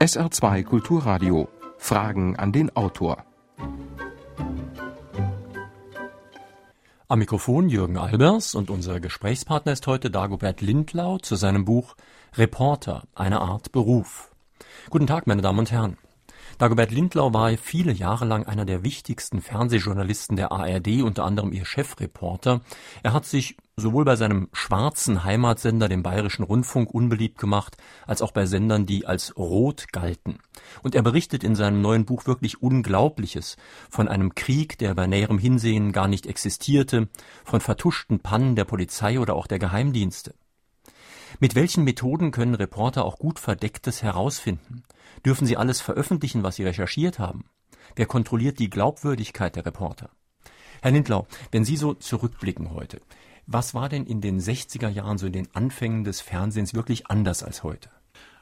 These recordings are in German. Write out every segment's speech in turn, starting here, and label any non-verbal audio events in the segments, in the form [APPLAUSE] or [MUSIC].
SR2 Kulturradio. Fragen an den Autor. Am Mikrofon Jürgen Albers und unser Gesprächspartner ist heute Dagobert Lindlau zu seinem Buch Reporter, eine Art Beruf. Guten Tag, meine Damen und Herren. Dagobert Lindlau war viele Jahre lang einer der wichtigsten Fernsehjournalisten der ARD, unter anderem ihr Chefreporter. Er hat sich sowohl bei seinem schwarzen Heimatsender, dem Bayerischen Rundfunk, unbeliebt gemacht, als auch bei Sendern, die als rot galten. Und er berichtet in seinem neuen Buch wirklich Unglaubliches von einem Krieg, der bei näherem Hinsehen gar nicht existierte, von vertuschten Pannen der Polizei oder auch der Geheimdienste. Mit welchen Methoden können Reporter auch gut Verdecktes herausfinden? Dürfen sie alles veröffentlichen, was sie recherchiert haben? Wer kontrolliert die Glaubwürdigkeit der Reporter? Herr Lindlau, wenn Sie so zurückblicken heute, was war denn in den 60er Jahren, so in den Anfängen des Fernsehens wirklich anders als heute?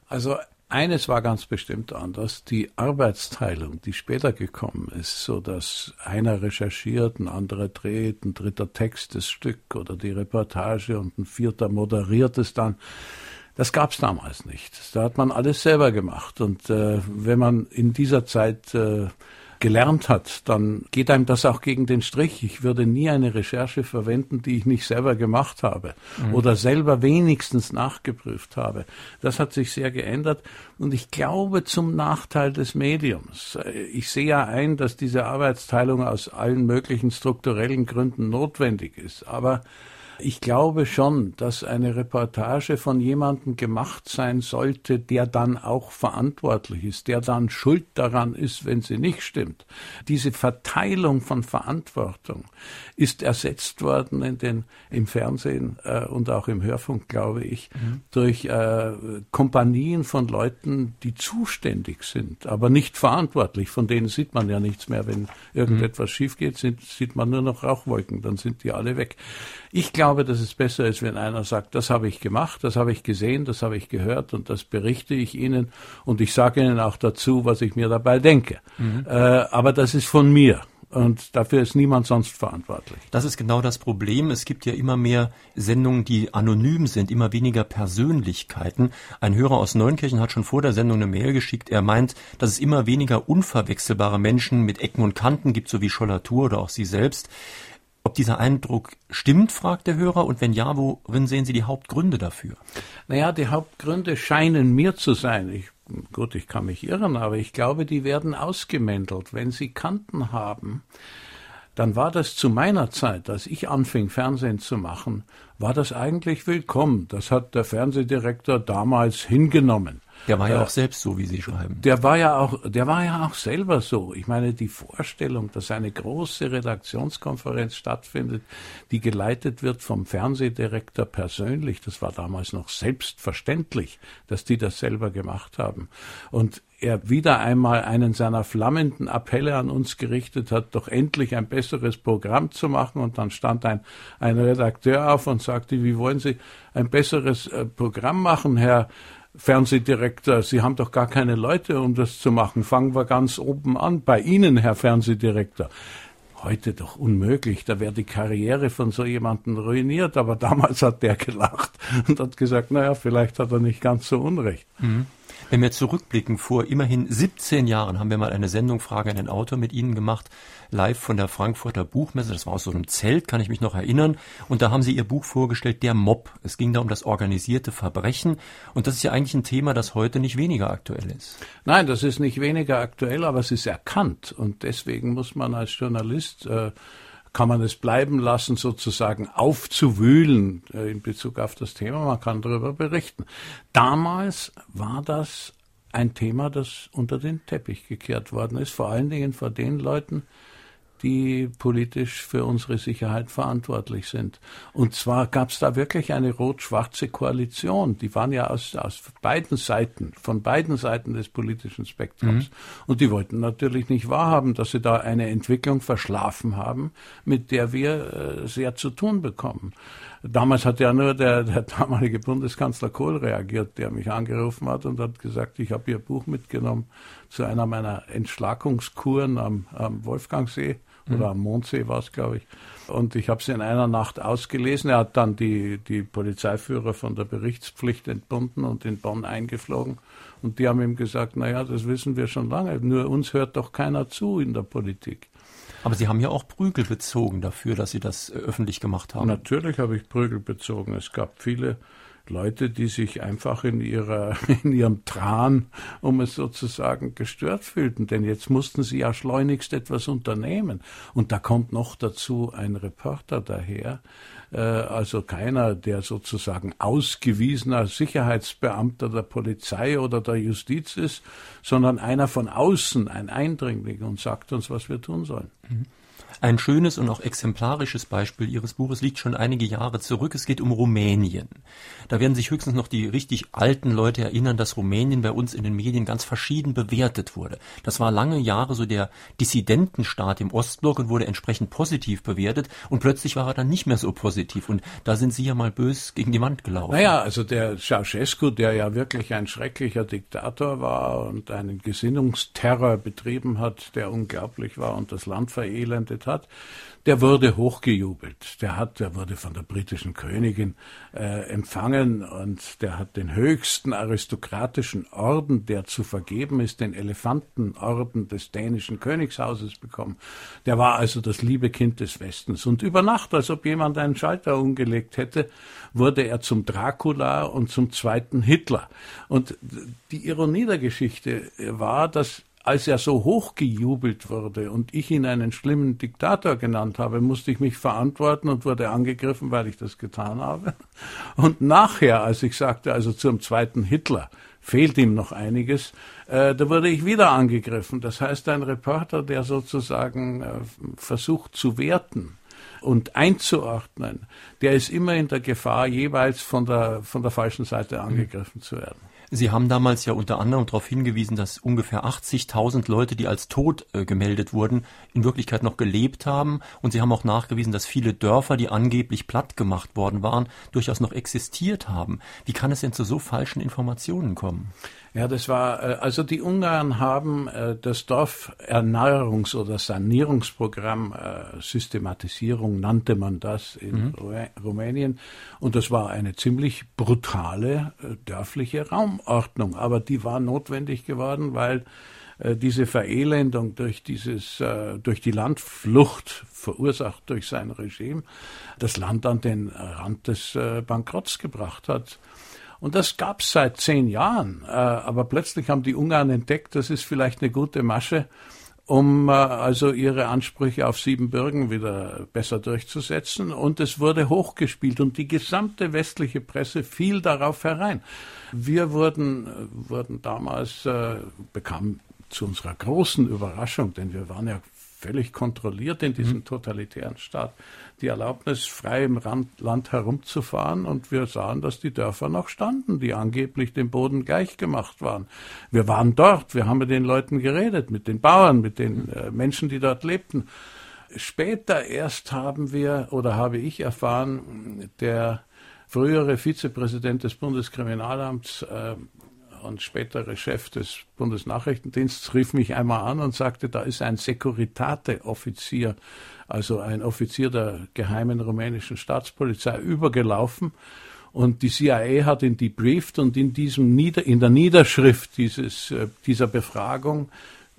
Also eines war ganz bestimmt anders, die Arbeitsteilung, die später gekommen ist, so dass einer recherchiert, ein anderer dreht, ein dritter Text das Stück oder die Reportage und ein vierter moderiert es dann. Das gab es damals nicht. Da hat man alles selber gemacht. Und äh, wenn man in dieser Zeit äh, gelernt hat, dann geht einem das auch gegen den Strich. Ich würde nie eine Recherche verwenden, die ich nicht selber gemacht habe mhm. oder selber wenigstens nachgeprüft habe. Das hat sich sehr geändert und ich glaube zum Nachteil des Mediums. Ich sehe ja ein, dass diese Arbeitsteilung aus allen möglichen strukturellen Gründen notwendig ist, aber ich glaube schon, dass eine Reportage von jemandem gemacht sein sollte, der dann auch verantwortlich ist, der dann schuld daran ist, wenn sie nicht stimmt. Diese Verteilung von Verantwortung ist ersetzt worden in den, im Fernsehen äh, und auch im Hörfunk, glaube ich, mhm. durch äh, Kompanien von Leuten, die zuständig sind, aber nicht verantwortlich. Von denen sieht man ja nichts mehr. Wenn irgendetwas mhm. schief geht, sind, sieht man nur noch Rauchwolken, dann sind die alle weg. Ich glaube, dass es besser ist, wenn einer sagt, das habe ich gemacht, das habe ich gesehen, das habe ich gehört und das berichte ich Ihnen und ich sage Ihnen auch dazu, was ich mir dabei denke. Mhm. Äh, aber das ist von mir. Und dafür ist niemand sonst verantwortlich. Das ist genau das Problem. Es gibt ja immer mehr Sendungen, die anonym sind, immer weniger Persönlichkeiten. Ein Hörer aus Neunkirchen hat schon vor der Sendung eine Mail geschickt. Er meint, dass es immer weniger unverwechselbare Menschen mit Ecken und Kanten gibt, so wie Schollatur oder auch Sie selbst. Ob dieser Eindruck stimmt, fragt der Hörer, und wenn ja, worin sehen Sie die Hauptgründe dafür? Naja, die Hauptgründe scheinen mir zu sein. Ich, gut, ich kann mich irren, aber ich glaube, die werden ausgemändelt. Wenn Sie Kanten haben, dann war das zu meiner Zeit, als ich anfing, Fernsehen zu machen, war das eigentlich willkommen. Das hat der Fernsehdirektor damals hingenommen. Der war ja auch selbst so, wie Sie schreiben. Der war ja auch, der war ja auch selber so. Ich meine, die Vorstellung, dass eine große Redaktionskonferenz stattfindet, die geleitet wird vom Fernsehdirektor persönlich, das war damals noch selbstverständlich, dass die das selber gemacht haben. Und er wieder einmal einen seiner flammenden Appelle an uns gerichtet hat, doch endlich ein besseres Programm zu machen. Und dann stand ein, ein Redakteur auf und sagte, wie wollen Sie ein besseres äh, Programm machen, Herr Fernsehdirektor, Sie haben doch gar keine Leute, um das zu machen. Fangen wir ganz oben an. Bei Ihnen, Herr Fernsehdirektor. Heute doch unmöglich, da wäre die Karriere von so jemandem ruiniert, aber damals hat der gelacht und hat gesagt, naja, vielleicht hat er nicht ganz so unrecht. Mhm. Wenn wir zurückblicken, vor immerhin 17 Jahren haben wir mal eine Sendung Frage an den Autor mit Ihnen gemacht, live von der Frankfurter Buchmesse. Das war aus so einem Zelt, kann ich mich noch erinnern. Und da haben Sie Ihr Buch vorgestellt, Der Mob. Es ging da um das organisierte Verbrechen. Und das ist ja eigentlich ein Thema, das heute nicht weniger aktuell ist. Nein, das ist nicht weniger aktuell, aber es ist erkannt. Und deswegen muss man als Journalist äh, kann man es bleiben lassen, sozusagen aufzuwühlen äh, in Bezug auf das Thema. Man kann darüber berichten. Damals war das ein Thema, das unter den Teppich gekehrt worden ist, vor allen Dingen vor den Leuten, die politisch für unsere Sicherheit verantwortlich sind. Und zwar gab es da wirklich eine rot-schwarze Koalition. Die waren ja aus, aus beiden Seiten, von beiden Seiten des politischen Spektrums. Mhm. Und die wollten natürlich nicht wahrhaben, dass sie da eine Entwicklung verschlafen haben, mit der wir äh, sehr zu tun bekommen. Damals hat ja nur der, der damalige Bundeskanzler Kohl reagiert, der mich angerufen hat und hat gesagt, ich habe Ihr Buch mitgenommen zu einer meiner Entschlackungskuren am, am Wolfgangsee mhm. oder am Mondsee war es, glaube ich. Und ich habe es in einer Nacht ausgelesen. Er hat dann die, die Polizeiführer von der Berichtspflicht entbunden und in Bonn eingeflogen. Und die haben ihm gesagt, naja, das wissen wir schon lange, nur uns hört doch keiner zu in der Politik. Aber Sie haben ja auch Prügel bezogen dafür, dass Sie das äh, öffentlich gemacht haben. Natürlich habe ich Prügel bezogen. Es gab viele Leute, die sich einfach in ihrer, [LAUGHS] in ihrem Tran, um es sozusagen, gestört fühlten. Denn jetzt mussten sie ja schleunigst etwas unternehmen. Und da kommt noch dazu ein Reporter daher, äh, also keiner, der sozusagen ausgewiesener Sicherheitsbeamter der Polizei oder der Justiz ist, sondern einer von außen, ein Eindringling und sagt uns, was wir tun sollen. Mhm. Ein schönes und auch exemplarisches Beispiel Ihres Buches liegt schon einige Jahre zurück. Es geht um Rumänien. Da werden sich höchstens noch die richtig alten Leute erinnern, dass Rumänien bei uns in den Medien ganz verschieden bewertet wurde. Das war lange Jahre so der Dissidentenstaat im Ostblock und wurde entsprechend positiv bewertet und plötzlich war er dann nicht mehr so positiv und da sind Sie ja mal bös gegen die Wand gelaufen. Naja, also der Ceausescu, der ja wirklich ein schrecklicher Diktator war und einen Gesinnungsterror betrieben hat, der unglaublich war und das Land verelendet hat, der wurde hochgejubelt. Der hat, der wurde von der britischen Königin äh, empfangen und der hat den höchsten aristokratischen Orden, der zu vergeben ist, den Elefantenorden des dänischen Königshauses bekommen. Der war also das liebe Kind des Westens. Und über Nacht, als ob jemand einen Schalter umgelegt hätte, wurde er zum Dracula und zum zweiten Hitler. Und die Ironie der Geschichte war, dass als er so hochgejubelt wurde und ich ihn einen schlimmen Diktator genannt habe, musste ich mich verantworten und wurde angegriffen, weil ich das getan habe. Und nachher, als ich sagte, also zum zweiten Hitler, fehlt ihm noch einiges, äh, da wurde ich wieder angegriffen. Das heißt, ein Reporter, der sozusagen äh, versucht zu werten, und einzuordnen, der ist immer in der Gefahr, jeweils von der, von der falschen Seite angegriffen zu werden. Sie haben damals ja unter anderem darauf hingewiesen, dass ungefähr 80.000 Leute, die als tot äh, gemeldet wurden, in Wirklichkeit noch gelebt haben. Und Sie haben auch nachgewiesen, dass viele Dörfer, die angeblich platt gemacht worden waren, durchaus noch existiert haben. Wie kann es denn zu so falschen Informationen kommen? Ja, das war, äh, also die Ungarn haben äh, das Dorferneuerungs- oder Sanierungsprogramm, äh, Systematisierung nannte man das in mhm. Rumänien. Und das war eine ziemlich brutale dörfliche Raumordnung. Aber die war notwendig geworden, weil diese Verelendung durch dieses, durch die Landflucht verursacht durch sein Regime, das Land an den Rand des Bankrotts gebracht hat. Und das gab's seit zehn Jahren. Äh, aber plötzlich haben die Ungarn entdeckt, das ist vielleicht eine gute Masche, um äh, also ihre Ansprüche auf Siebenbürgen wieder besser durchzusetzen. Und es wurde hochgespielt und die gesamte westliche Presse fiel darauf herein. Wir wurden, äh, wurden damals, äh, bekamen zu unserer großen Überraschung, denn wir waren ja völlig kontrolliert in diesem mhm. totalitären Staat, die Erlaubnis, frei im Land herumzufahren. Und wir sahen, dass die Dörfer noch standen, die angeblich dem Boden gleichgemacht waren. Wir waren dort, wir haben mit den Leuten geredet, mit den Bauern, mit den äh, Menschen, die dort lebten. Später erst haben wir oder habe ich erfahren, der frühere Vizepräsident des Bundeskriminalamts äh, und spätere Chef des Bundesnachrichtendienstes rief mich einmal an und sagte, da ist ein Securitate-Offizier, also ein Offizier der geheimen rumänischen Staatspolizei, übergelaufen. Und die CIA hat ihn debrieft und in diesem Nieder in der Niederschrift dieses, äh, dieser Befragung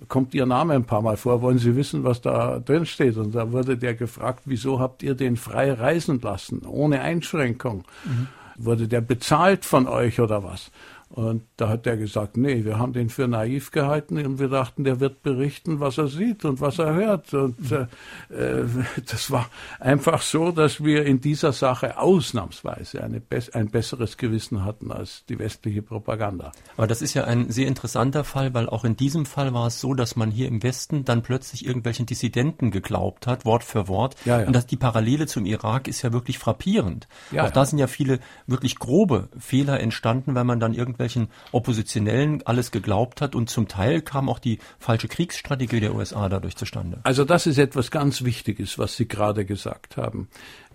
kommt Ihr Name ein paar Mal vor. Wollen Sie wissen, was da drin steht? Und da wurde der gefragt, wieso habt ihr den frei reisen lassen, ohne Einschränkung? Mhm. Wurde der bezahlt von euch oder was? Und da hat er gesagt, nee, wir haben den für naiv gehalten und wir dachten, der wird berichten, was er sieht und was er hört. Und äh, äh das war einfach so, dass wir in dieser Sache ausnahmsweise eine, ein besseres Gewissen hatten als die westliche Propaganda. Aber das ist ja ein sehr interessanter Fall, weil auch in diesem Fall war es so, dass man hier im Westen dann plötzlich irgendwelchen Dissidenten geglaubt hat, Wort für Wort. Ja, ja. Und dass die Parallele zum Irak ist ja wirklich frappierend. Ja, auch da sind ja viele wirklich grobe Fehler entstanden, weil man dann irgendwie irgendwelchen Oppositionellen alles geglaubt hat und zum Teil kam auch die falsche Kriegsstrategie der USA dadurch zustande. Also das ist etwas ganz Wichtiges, was Sie gerade gesagt haben.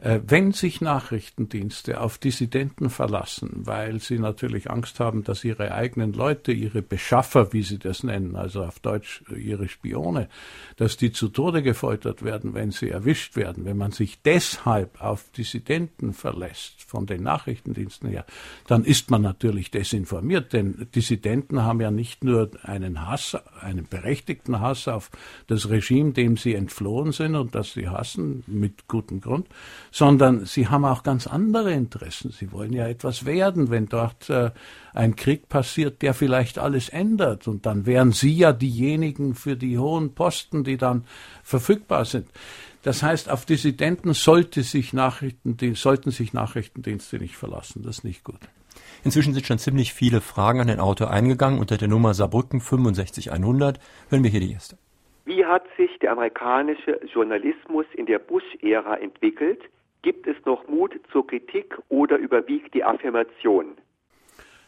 Äh, wenn sich Nachrichtendienste auf Dissidenten verlassen, weil sie natürlich Angst haben, dass ihre eigenen Leute, ihre Beschaffer, wie sie das nennen, also auf Deutsch äh, ihre Spione, dass die zu Tode gefoltert werden, wenn sie erwischt werden, wenn man sich deshalb auf Dissidenten verlässt, von den Nachrichtendiensten her, dann ist man natürlich desinformiert, denn Dissidenten haben ja nicht nur einen Hass, einen berechtigten Hass auf das Regime, dem sie entflohen sind und das sie hassen, mit gutem Grund, sondern sie haben auch ganz andere Interessen. Sie wollen ja etwas werden, wenn dort äh, ein Krieg passiert, der vielleicht alles ändert. Und dann wären sie ja diejenigen für die hohen Posten, die dann verfügbar sind. Das heißt, auf Dissidenten sollte sich sollten sich Nachrichtendienste nicht verlassen. Das ist nicht gut. Inzwischen sind schon ziemlich viele Fragen an den Autor eingegangen. Unter der Nummer Saarbrücken 65100 hören wir hier die erste. Wie hat sich der amerikanische Journalismus in der Bush-Ära entwickelt? Gibt es noch Mut zur Kritik oder überwiegt die Affirmation?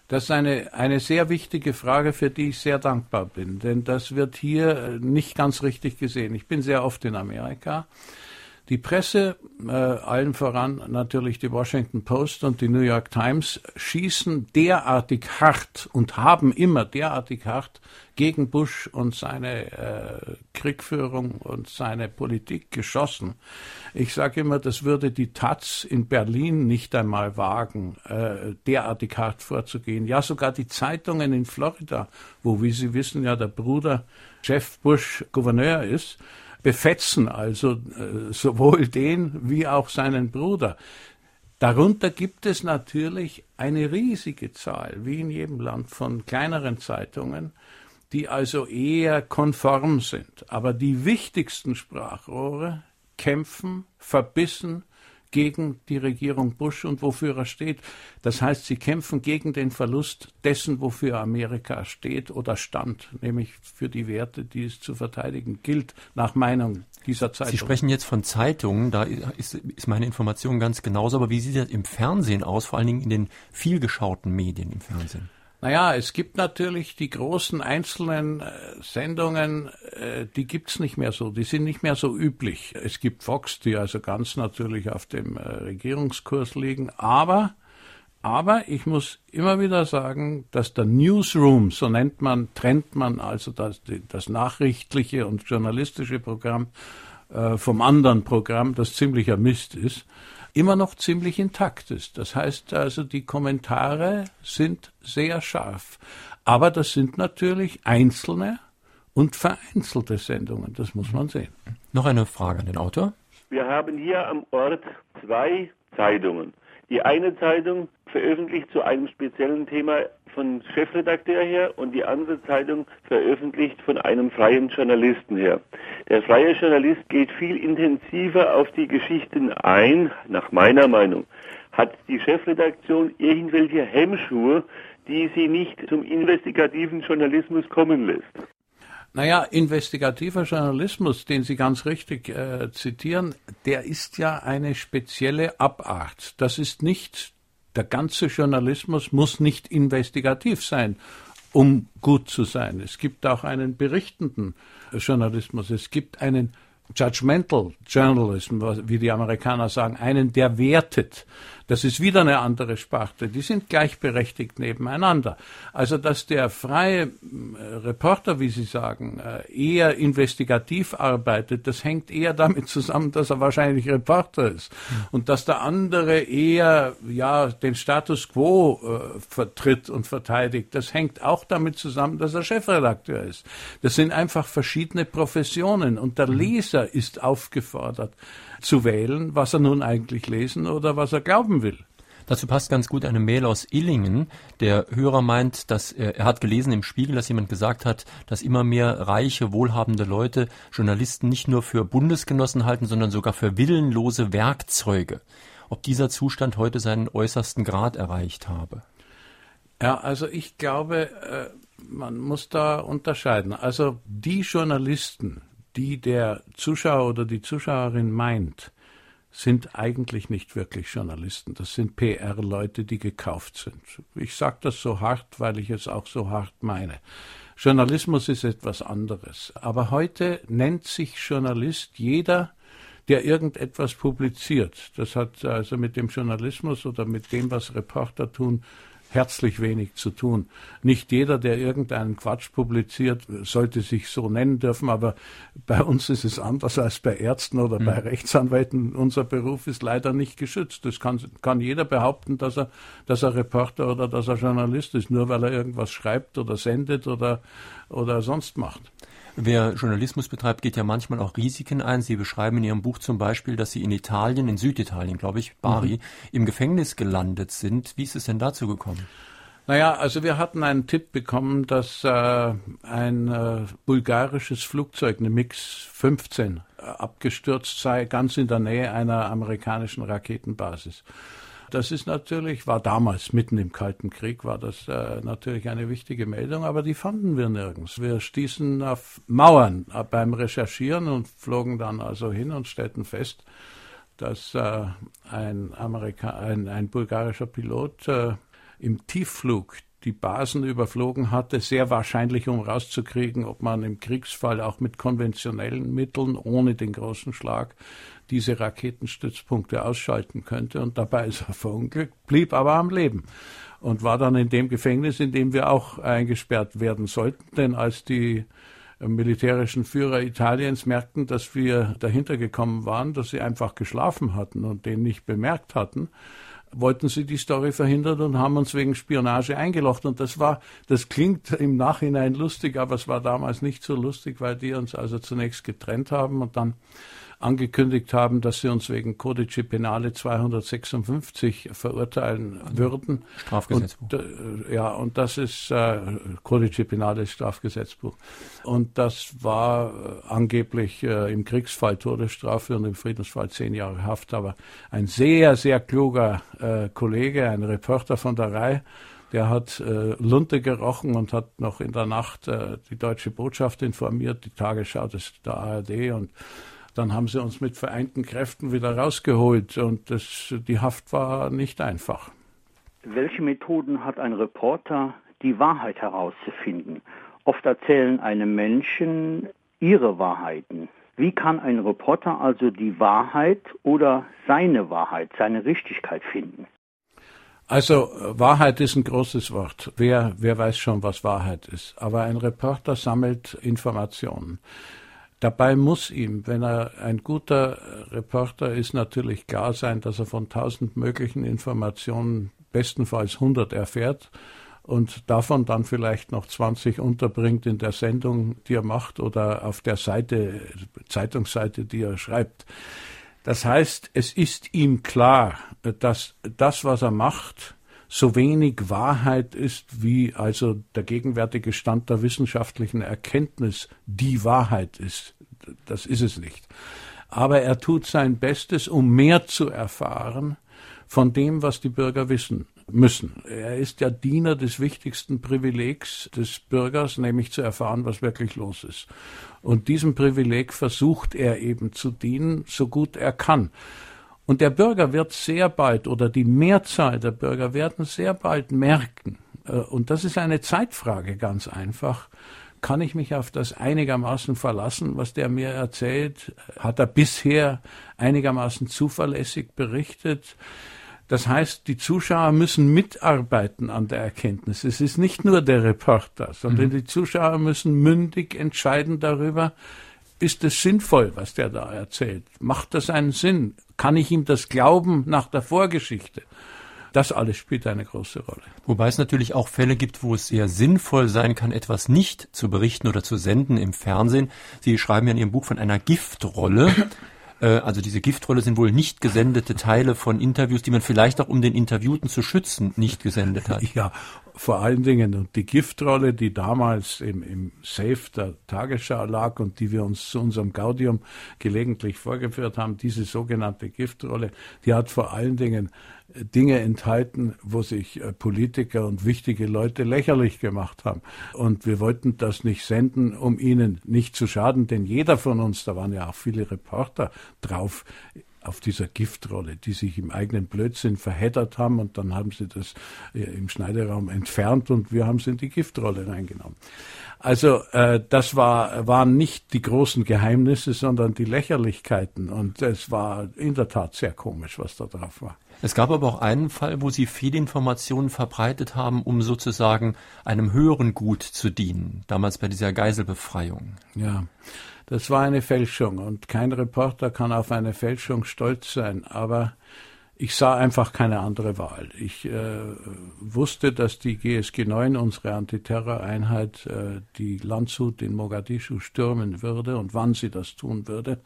Das ist eine, eine sehr wichtige Frage, für die ich sehr dankbar bin, denn das wird hier nicht ganz richtig gesehen. Ich bin sehr oft in Amerika. Die Presse, äh, allen voran natürlich die Washington Post und die New York Times, schießen derartig hart und haben immer derartig hart gegen Bush und seine äh, Kriegführung und seine Politik geschossen. Ich sage immer, das würde die Taz in Berlin nicht einmal wagen, äh, derartig hart vorzugehen. Ja, sogar die Zeitungen in Florida, wo, wie Sie wissen, ja der Bruder Jeff Bush Gouverneur ist, befetzen also äh, sowohl den wie auch seinen Bruder. Darunter gibt es natürlich eine riesige Zahl, wie in jedem Land, von kleineren Zeitungen, die also eher konform sind. Aber die wichtigsten Sprachrohre kämpfen verbissen gegen die Regierung Bush und wofür er steht. Das heißt, sie kämpfen gegen den Verlust dessen, wofür Amerika steht oder stand, nämlich für die Werte, die es zu verteidigen gilt, nach Meinung dieser Zeitung. Sie sprechen jetzt von Zeitungen, da ist, ist meine Information ganz genauso, aber wie sieht das im Fernsehen aus, vor allen Dingen in den vielgeschauten Medien im Fernsehen? Naja, es gibt natürlich die großen einzelnen äh, Sendungen, äh, die gibt's nicht mehr so, die sind nicht mehr so üblich. Es gibt Fox, die also ganz natürlich auf dem äh, Regierungskurs liegen, aber aber ich muss immer wieder sagen, dass der Newsroom, so nennt man, trennt man also das, das nachrichtliche und journalistische Programm vom anderen Programm, das ziemlicher Mist ist, immer noch ziemlich intakt ist. Das heißt also, die Kommentare sind sehr scharf. Aber das sind natürlich einzelne und vereinzelte Sendungen. Das muss man sehen. Noch eine Frage an den Autor. Wir haben hier am Ort zwei Zeitungen. Die eine Zeitung veröffentlicht zu einem speziellen Thema von Chefredakteur her und die andere Zeitung veröffentlicht von einem freien Journalisten her. Der freie Journalist geht viel intensiver auf die Geschichten ein, nach meiner Meinung. Hat die Chefredaktion irgendwelche Hemmschuhe, die sie nicht zum investigativen Journalismus kommen lässt? Naja, investigativer Journalismus, den Sie ganz richtig äh, zitieren, der ist ja eine spezielle Abart. Das ist nicht, der ganze Journalismus muss nicht investigativ sein, um gut zu sein. Es gibt auch einen berichtenden Journalismus. Es gibt einen Judgmental Journalism, wie die Amerikaner sagen, einen, der wertet. Das ist wieder eine andere Sparte. Die sind gleichberechtigt nebeneinander. Also, dass der freie Reporter, wie Sie sagen, äh, eher investigativ arbeitet, das hängt eher damit zusammen, dass er wahrscheinlich Reporter ist. Und dass der andere eher, ja, den Status quo äh, vertritt und verteidigt, das hängt auch damit zusammen, dass er Chefredakteur ist. Das sind einfach verschiedene Professionen. Und der mhm. Leser ist aufgefordert, zu wählen, was er nun eigentlich lesen oder was er glauben will. Dazu passt ganz gut eine Mail aus Illingen. Der Hörer meint, dass er, er, hat gelesen im Spiegel, dass jemand gesagt hat, dass immer mehr reiche, wohlhabende Leute Journalisten nicht nur für Bundesgenossen halten, sondern sogar für willenlose Werkzeuge. Ob dieser Zustand heute seinen äußersten Grad erreicht habe? Ja, also ich glaube, äh, man muss da unterscheiden. Also die Journalisten, die der Zuschauer oder die Zuschauerin meint, sind eigentlich nicht wirklich Journalisten. Das sind PR-Leute, die gekauft sind. Ich sage das so hart, weil ich es auch so hart meine. Journalismus ist etwas anderes. Aber heute nennt sich Journalist jeder, der irgendetwas publiziert. Das hat also mit dem Journalismus oder mit dem, was Reporter tun, herzlich wenig zu tun. Nicht jeder, der irgendeinen Quatsch publiziert, sollte sich so nennen dürfen, aber bei uns ist es anders als bei Ärzten oder mhm. bei Rechtsanwälten. Unser Beruf ist leider nicht geschützt. Das kann, kann jeder behaupten, dass er, dass er Reporter oder dass er Journalist ist, nur weil er irgendwas schreibt oder sendet oder, oder sonst macht. Wer Journalismus betreibt, geht ja manchmal auch Risiken ein. Sie beschreiben in Ihrem Buch zum Beispiel, dass Sie in Italien, in Süditalien, glaube ich, Bari, mhm. im Gefängnis gelandet sind. Wie ist es denn dazu gekommen? Naja, also wir hatten einen Tipp bekommen, dass äh, ein äh, bulgarisches Flugzeug, eine MiX 15, äh, abgestürzt sei, ganz in der Nähe einer amerikanischen Raketenbasis. Das ist natürlich, war damals mitten im Kalten Krieg, war das äh, natürlich eine wichtige Meldung, aber die fanden wir nirgends. Wir stießen auf Mauern äh, beim Recherchieren und flogen dann also hin und stellten fest, dass äh, ein, Amerika ein, ein bulgarischer Pilot äh, im Tiefflug die Basen überflogen hatte, sehr wahrscheinlich, um rauszukriegen, ob man im Kriegsfall auch mit konventionellen Mitteln, ohne den großen Schlag, diese Raketenstützpunkte ausschalten könnte. Und dabei [LAUGHS] ist er verunglückt, blieb aber am Leben und war dann in dem Gefängnis, in dem wir auch eingesperrt werden sollten. Denn als die militärischen Führer Italiens merkten, dass wir dahinter gekommen waren, dass sie einfach geschlafen hatten und den nicht bemerkt hatten, wollten sie die Story verhindern und haben uns wegen Spionage eingelocht. Und das war, das klingt im Nachhinein lustig, aber es war damals nicht so lustig, weil die uns also zunächst getrennt haben und dann angekündigt haben, dass sie uns wegen Codice Penale 256 verurteilen würden. Strafgesetzbuch. Und, äh, ja, und das ist äh, Codice Penale Strafgesetzbuch. Und das war äh, angeblich äh, im Kriegsfall Todesstrafe und im Friedensfall zehn Jahre Haft. Aber ein sehr, sehr kluger äh, Kollege, ein Reporter von der Reihe, der hat äh, Lunte gerochen und hat noch in der Nacht äh, die deutsche Botschaft informiert, die Tagesschau des, der ARD und dann haben sie uns mit vereinten Kräften wieder rausgeholt und das, die Haft war nicht einfach. Welche Methoden hat ein Reporter, die Wahrheit herauszufinden? Oft erzählen einem Menschen ihre Wahrheiten. Wie kann ein Reporter also die Wahrheit oder seine Wahrheit, seine Richtigkeit finden? Also Wahrheit ist ein großes Wort. Wer, wer weiß schon, was Wahrheit ist. Aber ein Reporter sammelt Informationen. Dabei muss ihm, wenn er ein guter Reporter ist, natürlich klar sein, dass er von tausend möglichen Informationen bestenfalls 100 erfährt und davon dann vielleicht noch 20 unterbringt in der Sendung, die er macht oder auf der Seite, Zeitungsseite, die er schreibt. Das heißt, es ist ihm klar, dass das, was er macht, so wenig Wahrheit ist, wie also der gegenwärtige Stand der wissenschaftlichen Erkenntnis die Wahrheit ist. Das ist es nicht. Aber er tut sein Bestes, um mehr zu erfahren von dem, was die Bürger wissen müssen. Er ist der Diener des wichtigsten Privilegs des Bürgers, nämlich zu erfahren, was wirklich los ist. Und diesem Privileg versucht er eben zu dienen, so gut er kann. Und der Bürger wird sehr bald oder die Mehrzahl der Bürger werden sehr bald merken, äh, und das ist eine Zeitfrage ganz einfach, kann ich mich auf das einigermaßen verlassen, was der mir erzählt? Hat er bisher einigermaßen zuverlässig berichtet? Das heißt, die Zuschauer müssen mitarbeiten an der Erkenntnis. Es ist nicht nur der Reporter, sondern mhm. die Zuschauer müssen mündig entscheiden darüber, ist es sinnvoll, was der da erzählt? Macht das einen Sinn? Kann ich ihm das glauben nach der Vorgeschichte? Das alles spielt eine große Rolle. Wobei es natürlich auch Fälle gibt, wo es sehr sinnvoll sein kann, etwas nicht zu berichten oder zu senden im Fernsehen. Sie schreiben ja in Ihrem Buch von einer Giftrolle. Äh, also diese Giftrolle sind wohl nicht gesendete Teile von Interviews, die man vielleicht auch um den Interviewten zu schützen nicht gesendet hat. [LAUGHS] Ja, vor allen Dingen und die Giftrolle, die damals im, im Safe der Tagesschau lag und die wir uns zu unserem Gaudium gelegentlich vorgeführt haben, diese sogenannte Giftrolle, die hat vor allen Dingen Dinge enthalten, wo sich äh, Politiker und wichtige Leute lächerlich gemacht haben. Und wir wollten das nicht senden, um ihnen nicht zu schaden, denn jeder von uns, da waren ja auch viele Reporter drauf, auf dieser Giftrolle, die sich im eigenen Blödsinn verheddert haben und dann haben sie das äh, im Schneideraum entfernt und wir haben es in die Giftrolle reingenommen. Also äh, das war, waren nicht die großen Geheimnisse, sondern die Lächerlichkeiten und es war in der Tat sehr komisch, was da drauf war. Es gab aber auch einen Fall, wo Sie Fehlinformationen verbreitet haben, um sozusagen einem höheren Gut zu dienen, damals bei dieser Geiselbefreiung. Ja, das war eine Fälschung und kein Reporter kann auf eine Fälschung stolz sein, aber ich sah einfach keine andere Wahl. Ich äh, wusste, dass die GSG 9, unsere Antiterroreinheit, äh, die Landshut in Mogadischu stürmen würde und wann sie das tun würde.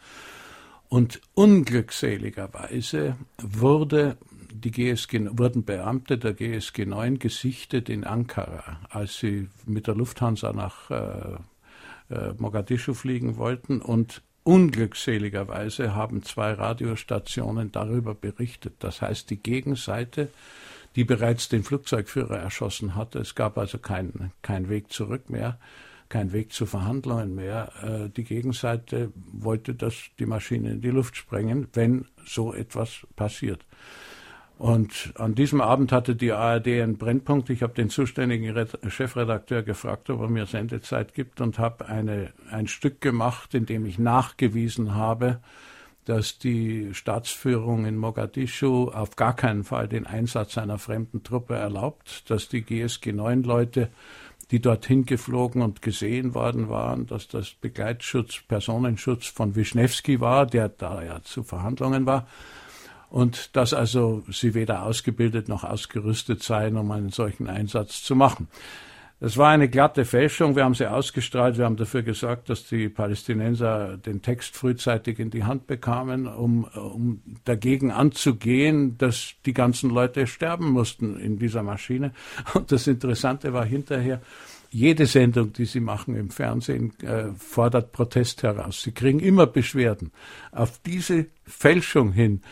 Und unglückseligerweise wurde die GSG, wurden Beamte der GSG 9 gesichtet in Ankara, als sie mit der Lufthansa nach äh, äh, Mogadischu fliegen wollten und unglückseligerweise haben zwei Radiostationen darüber berichtet. Das heißt, die Gegenseite, die bereits den Flugzeugführer erschossen hatte, es gab also keinen kein Weg zurück mehr, kein Weg zu Verhandlungen mehr. Äh, die Gegenseite wollte, dass die Maschine in die Luft sprengen, wenn so etwas passiert. Und an diesem Abend hatte die ARD einen Brennpunkt. Ich habe den zuständigen Chefredakteur gefragt, ob er mir Sendezeit gibt und habe ein Stück gemacht, in dem ich nachgewiesen habe, dass die Staatsführung in Mogadischu auf gar keinen Fall den Einsatz einer fremden Truppe erlaubt, dass die GSG 9 Leute, die dorthin geflogen und gesehen worden waren, dass das Begleitschutz, Personenschutz von Wischnewski war, der da ja zu Verhandlungen war, und dass also sie weder ausgebildet noch ausgerüstet seien, um einen solchen Einsatz zu machen. Das war eine glatte Fälschung. Wir haben sie ausgestrahlt. Wir haben dafür gesorgt, dass die Palästinenser den Text frühzeitig in die Hand bekamen, um, um dagegen anzugehen, dass die ganzen Leute sterben mussten in dieser Maschine. Und das Interessante war hinterher, jede Sendung, die Sie machen im Fernsehen, äh, fordert Protest heraus. Sie kriegen immer Beschwerden. Auf diese Fälschung hin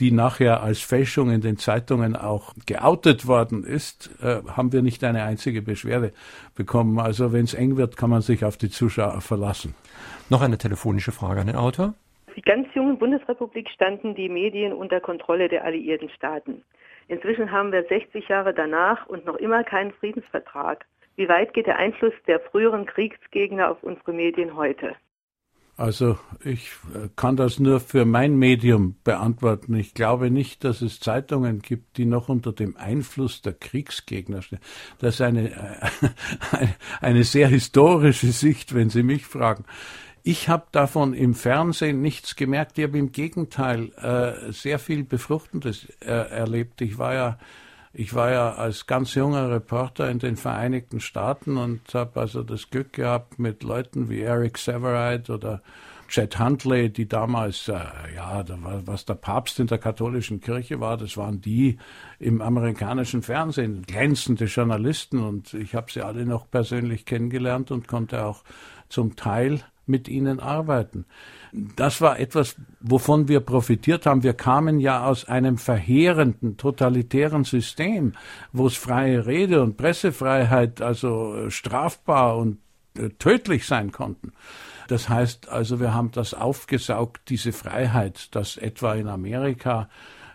die nachher als Fälschung in den Zeitungen auch geoutet worden ist, äh, haben wir nicht eine einzige Beschwerde bekommen. Also wenn es eng wird, kann man sich auf die Zuschauer verlassen. Noch eine telefonische Frage an den Autor. Die ganz jungen Bundesrepublik standen die Medien unter Kontrolle der alliierten Staaten. Inzwischen haben wir 60 Jahre danach und noch immer keinen Friedensvertrag. Wie weit geht der Einfluss der früheren Kriegsgegner auf unsere Medien heute? Also ich äh, kann das nur für mein Medium beantworten. Ich glaube nicht, dass es Zeitungen gibt, die noch unter dem Einfluss der Kriegsgegner stehen. Das ist eine, [LAUGHS] eine, eine sehr historische Sicht, wenn Sie mich fragen. Ich habe davon im Fernsehen nichts gemerkt. Ich habe im Gegenteil äh, sehr viel Befruchtendes äh, erlebt. Ich war ja ich war ja als ganz junger Reporter in den Vereinigten Staaten und habe also das Glück gehabt, mit Leuten wie Eric Severide oder Chet Huntley, die damals, äh, ja, was der Papst in der katholischen Kirche war, das waren die im amerikanischen Fernsehen, glänzende Journalisten und ich habe sie alle noch persönlich kennengelernt und konnte auch zum Teil mit ihnen arbeiten das war etwas, wovon wir profitiert haben. Wir kamen ja aus einem verheerenden, totalitären System, wo es freie Rede und Pressefreiheit also äh, strafbar und äh, tödlich sein konnten. Das heißt also, wir haben das aufgesaugt, diese Freiheit, dass etwa in Amerika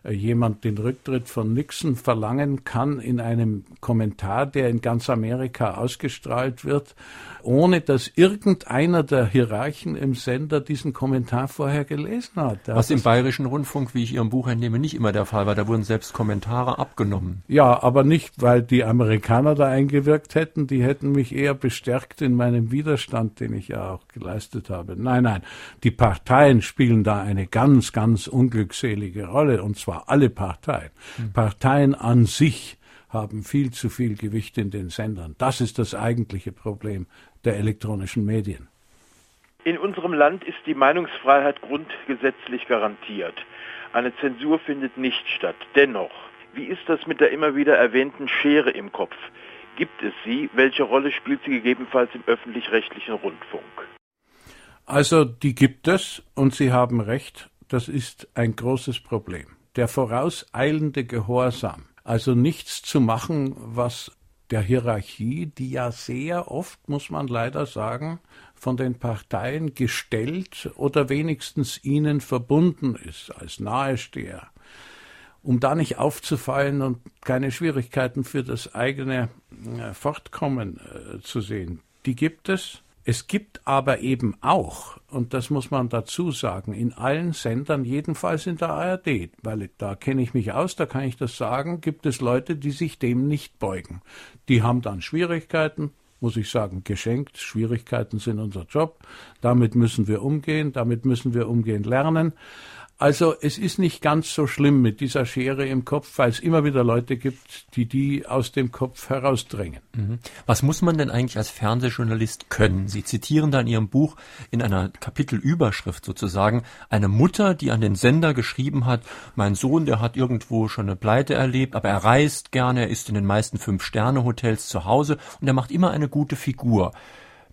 jemand den Rücktritt von Nixon verlangen kann in einem Kommentar, der in ganz Amerika ausgestrahlt wird ohne dass irgendeiner der Hierarchen im Sender diesen Kommentar vorher gelesen hat. Der Was im Bayerischen Rundfunk, wie ich Ihrem Buch entnehme, nicht immer der Fall war. Da wurden selbst Kommentare abgenommen. Ja, aber nicht, weil die Amerikaner da eingewirkt hätten. Die hätten mich eher bestärkt in meinem Widerstand, den ich ja auch geleistet habe. Nein, nein, die Parteien spielen da eine ganz, ganz unglückselige Rolle, und zwar alle Parteien. Hm. Parteien an sich haben viel zu viel Gewicht in den Sendern. Das ist das eigentliche Problem der elektronischen Medien. In unserem Land ist die Meinungsfreiheit grundgesetzlich garantiert. Eine Zensur findet nicht statt. Dennoch, wie ist das mit der immer wieder erwähnten Schere im Kopf? Gibt es sie? Welche Rolle spielt sie gegebenenfalls im öffentlich-rechtlichen Rundfunk? Also die gibt es und Sie haben recht, das ist ein großes Problem. Der vorauseilende Gehorsam, also nichts zu machen, was der Hierarchie, die ja sehr oft, muss man leider sagen, von den Parteien gestellt oder wenigstens ihnen verbunden ist als Nahesteher, um da nicht aufzufallen und keine Schwierigkeiten für das eigene äh, Fortkommen äh, zu sehen. Die gibt es. Es gibt aber eben auch, und das muss man dazu sagen, in allen Sendern, jedenfalls in der ARD, weil da kenne ich mich aus, da kann ich das sagen, gibt es Leute, die sich dem nicht beugen. Die haben dann Schwierigkeiten, muss ich sagen, geschenkt. Schwierigkeiten sind unser Job. Damit müssen wir umgehen, damit müssen wir umgehen lernen. Also es ist nicht ganz so schlimm mit dieser Schere im Kopf, weil es immer wieder Leute gibt, die die aus dem Kopf herausdrängen. Mhm. Was muss man denn eigentlich als Fernsehjournalist können? Sie zitieren da in Ihrem Buch in einer Kapitelüberschrift sozusagen eine Mutter, die an den Sender geschrieben hat, mein Sohn, der hat irgendwo schon eine Pleite erlebt, aber er reist gerne, er ist in den meisten Fünf-Sterne-Hotels zu Hause und er macht immer eine gute Figur.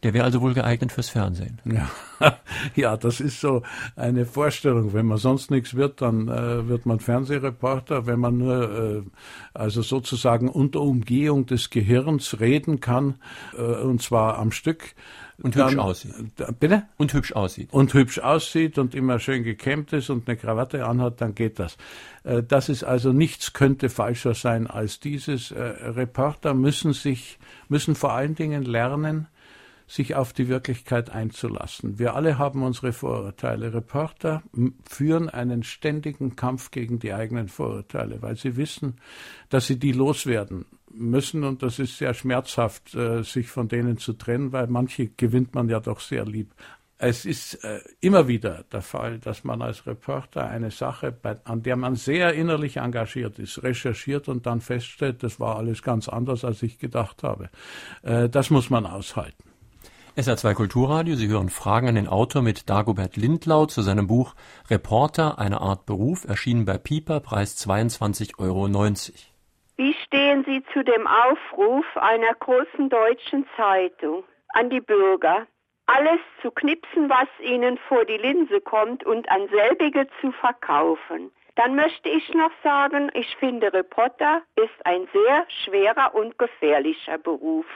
Der wäre also wohl geeignet fürs Fernsehen. Ja. [LAUGHS] ja, das ist so eine Vorstellung. Wenn man sonst nichts wird, dann äh, wird man Fernsehreporter. Wenn man nur, äh, also sozusagen unter Umgehung des Gehirns reden kann, äh, und zwar am Stück. Und dann, hübsch aussieht. Bitte? Und hübsch aussieht. Und hübsch aussieht und immer schön gekämmt ist und eine Krawatte anhat, dann geht das. Äh, das ist also nichts könnte falscher sein als dieses. Äh, Reporter müssen sich, müssen vor allen Dingen lernen, sich auf die Wirklichkeit einzulassen. Wir alle haben unsere Vorurteile. Reporter führen einen ständigen Kampf gegen die eigenen Vorurteile, weil sie wissen, dass sie die loswerden müssen und das ist sehr schmerzhaft, äh, sich von denen zu trennen, weil manche gewinnt man ja doch sehr lieb. Es ist äh, immer wieder der Fall, dass man als Reporter eine Sache, an der man sehr innerlich engagiert ist, recherchiert und dann feststellt, das war alles ganz anders, als ich gedacht habe. Äh, das muss man aushalten. SR2 Kulturradio, Sie hören Fragen an den Autor mit Dagobert Lindlau zu seinem Buch Reporter, eine Art Beruf, erschienen bei Pieper, Preis 22,90 Euro. Wie stehen Sie zu dem Aufruf einer großen deutschen Zeitung an die Bürger, alles zu knipsen, was ihnen vor die Linse kommt und an selbige zu verkaufen? Dann möchte ich noch sagen, ich finde Reporter ist ein sehr schwerer und gefährlicher Beruf.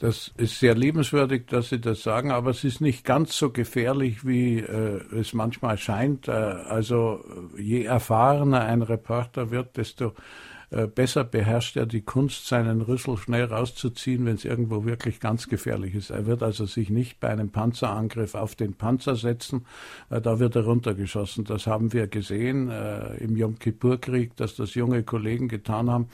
Das ist sehr liebenswürdig, dass Sie das sagen, aber es ist nicht ganz so gefährlich, wie äh, es manchmal scheint. Äh, also je erfahrener ein Reporter wird, desto äh, besser beherrscht er die Kunst, seinen Rüssel schnell rauszuziehen, wenn es irgendwo wirklich ganz gefährlich ist. Er wird also sich nicht bei einem Panzerangriff auf den Panzer setzen, äh, da wird er runtergeschossen. Das haben wir gesehen äh, im Yom Kippur-Krieg, dass das junge Kollegen getan haben.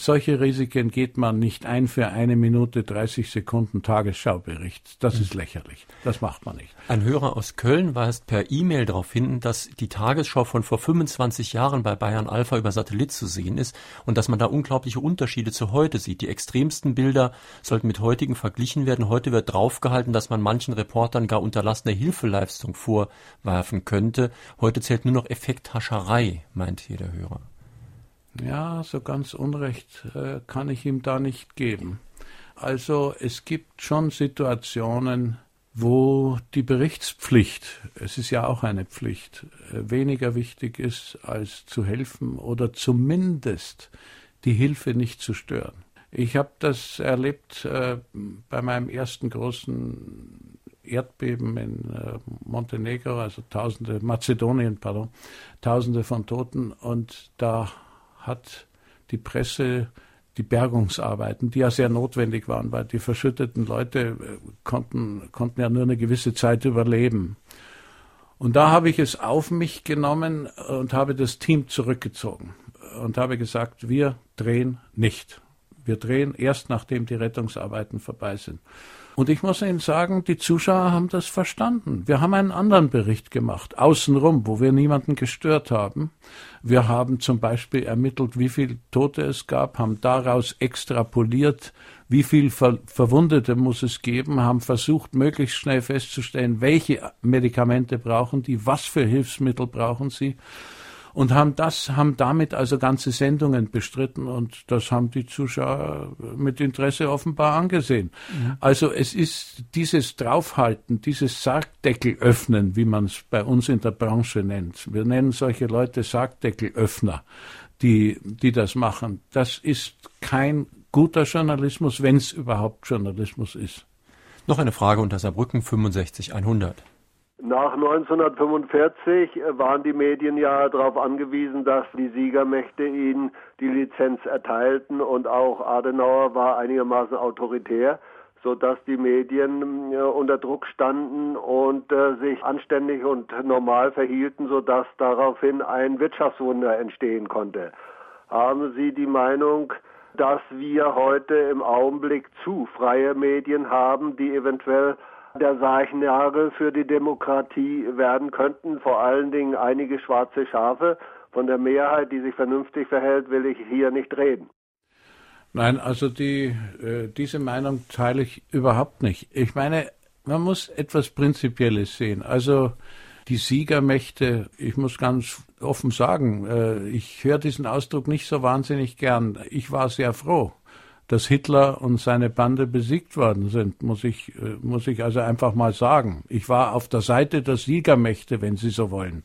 Solche Risiken geht man nicht ein für eine Minute 30 Sekunden Tagesschaubericht. Das ist lächerlich. Das macht man nicht. Ein Hörer aus Köln weist per E-Mail darauf hin, dass die Tagesschau von vor 25 Jahren bei Bayern Alpha über Satellit zu sehen ist und dass man da unglaubliche Unterschiede zu heute sieht. Die extremsten Bilder sollten mit heutigen verglichen werden. Heute wird draufgehalten, dass man manchen Reportern gar unterlassene Hilfeleistung vorwerfen könnte. Heute zählt nur noch Effekthascherei, meint hier der Hörer. Ja, so ganz Unrecht äh, kann ich ihm da nicht geben. Also es gibt schon Situationen, wo die Berichtspflicht, es ist ja auch eine Pflicht, äh, weniger wichtig ist, als zu helfen oder zumindest die Hilfe nicht zu stören. Ich habe das erlebt äh, bei meinem ersten großen Erdbeben in äh, Montenegro, also Tausende, Mazedonien, pardon, Tausende von Toten und da hat die Presse die Bergungsarbeiten, die ja sehr notwendig waren, weil die verschütteten Leute äh, konnten, konnten ja nur eine gewisse Zeit überleben. Und da habe ich es auf mich genommen und habe das Team zurückgezogen und habe gesagt, wir drehen nicht. Wir drehen erst nachdem die Rettungsarbeiten vorbei sind. Und ich muss Ihnen sagen, die Zuschauer haben das verstanden. Wir haben einen anderen Bericht gemacht, außenrum, wo wir niemanden gestört haben. Wir haben zum Beispiel ermittelt, wie viele Tote es gab, haben daraus extrapoliert, wie viel Ver Verwundete muss es geben, haben versucht, möglichst schnell festzustellen, welche Medikamente brauchen die, was für Hilfsmittel brauchen sie und haben das, haben damit also ganze Sendungen bestritten und das haben die Zuschauer mit Interesse offenbar angesehen. Mhm. Also es ist dieses Draufhalten, dieses Sargdeckel öffnen, wie man es bei uns in der Branche nennt. Wir nennen solche Leute Sargdeckelöffner, die, die das machen. Das ist kein guter Journalismus, wenn es überhaupt Journalismus ist. Noch eine Frage unter Saarbrücken 65100. Nach 1945 waren die Medien ja darauf angewiesen, dass die Siegermächte ihnen die Lizenz erteilten und auch Adenauer war einigermaßen autoritär, sodass die Medien äh, unter Druck standen und äh, sich anständig und normal verhielten, sodass daraufhin ein Wirtschaftswunder entstehen konnte. Haben Sie die Meinung, dass wir heute im Augenblick zu freie Medien haben, die eventuell der Sargnagel für die Demokratie werden könnten, vor allen Dingen einige schwarze Schafe. Von der Mehrheit, die sich vernünftig verhält, will ich hier nicht reden. Nein, also die, äh, diese Meinung teile ich überhaupt nicht. Ich meine, man muss etwas Prinzipielles sehen. Also die Siegermächte, ich muss ganz offen sagen, äh, ich höre diesen Ausdruck nicht so wahnsinnig gern. Ich war sehr froh, dass Hitler und seine Bande besiegt worden sind, muss ich, äh, muss ich also einfach mal sagen. Ich war auf der Seite der Siegermächte, wenn Sie so wollen,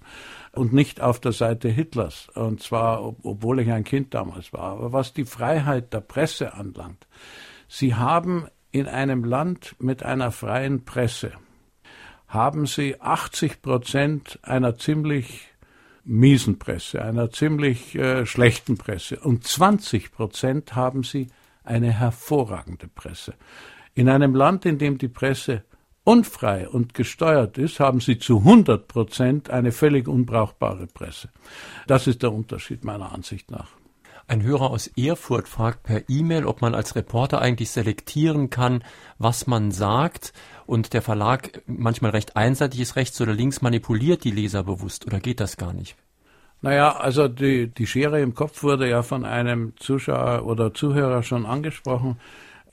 und nicht auf der Seite Hitlers. Und zwar, obwohl ich ein Kind damals war. Aber was die Freiheit der Presse anlangt, Sie haben in einem Land mit einer freien Presse, haben Sie 80 Prozent einer ziemlich miesen Presse, einer ziemlich äh, schlechten Presse. Und 20 Prozent haben Sie eine hervorragende Presse. In einem Land, in dem die Presse unfrei und gesteuert ist, haben sie zu 100 Prozent eine völlig unbrauchbare Presse. Das ist der Unterschied meiner Ansicht nach. Ein Hörer aus Erfurt fragt per E-Mail, ob man als Reporter eigentlich selektieren kann, was man sagt und der Verlag manchmal recht einseitig ist, rechts oder links manipuliert die Leser bewusst oder geht das gar nicht? Naja, also die, die Schere im Kopf wurde ja von einem Zuschauer oder Zuhörer schon angesprochen.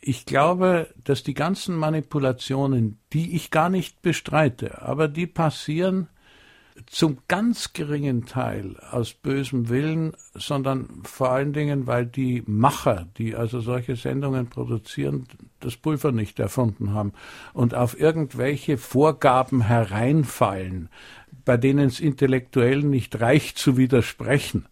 Ich glaube, dass die ganzen Manipulationen, die ich gar nicht bestreite, aber die passieren zum ganz geringen Teil aus bösem Willen, sondern vor allen Dingen, weil die Macher, die also solche Sendungen produzieren, das Pulver nicht erfunden haben und auf irgendwelche Vorgaben hereinfallen, bei denen es intellektuell nicht reicht zu widersprechen.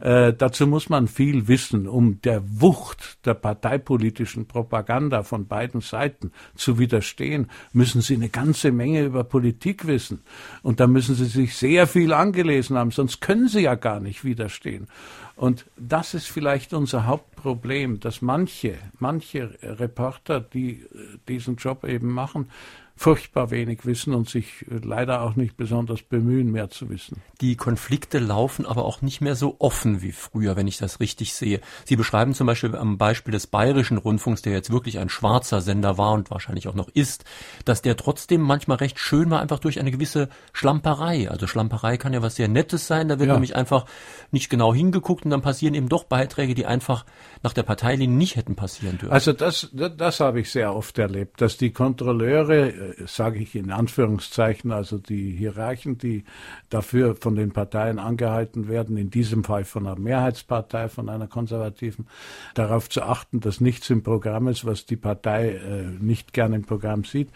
Äh, dazu muss man viel wissen, um der Wucht der parteipolitischen Propaganda von beiden Seiten zu widerstehen, müssen sie eine ganze Menge über Politik wissen. Und da müssen sie sich sehr viel angelesen haben, sonst können sie ja gar nicht widerstehen. Und das ist vielleicht unser Hauptproblem, dass manche, manche Reporter, die äh, diesen Job eben machen, furchtbar wenig wissen und sich äh, leider auch nicht besonders bemühen, mehr zu wissen. Die Konflikte laufen aber auch nicht mehr so offen wie früher, wenn ich das richtig sehe. Sie beschreiben zum Beispiel am Beispiel des Bayerischen Rundfunks, der jetzt wirklich ein schwarzer Sender war und wahrscheinlich auch noch ist, dass der trotzdem manchmal recht schön war, einfach durch eine gewisse Schlamperei. Also Schlamperei kann ja was sehr Nettes sein, da wird ja. nämlich einfach nicht genau hingeguckt und dann passieren eben doch Beiträge, die einfach nach der Parteilinie nicht hätten passieren dürfen. Also das, das, das habe ich sehr oft erlebt, dass die Kontrolleure sage ich in Anführungszeichen, also die Hierarchen, die dafür von den Parteien angehalten werden, in diesem Fall von einer Mehrheitspartei, von einer konservativen, darauf zu achten, dass nichts im Programm ist, was die Partei äh, nicht gerne im Programm sieht,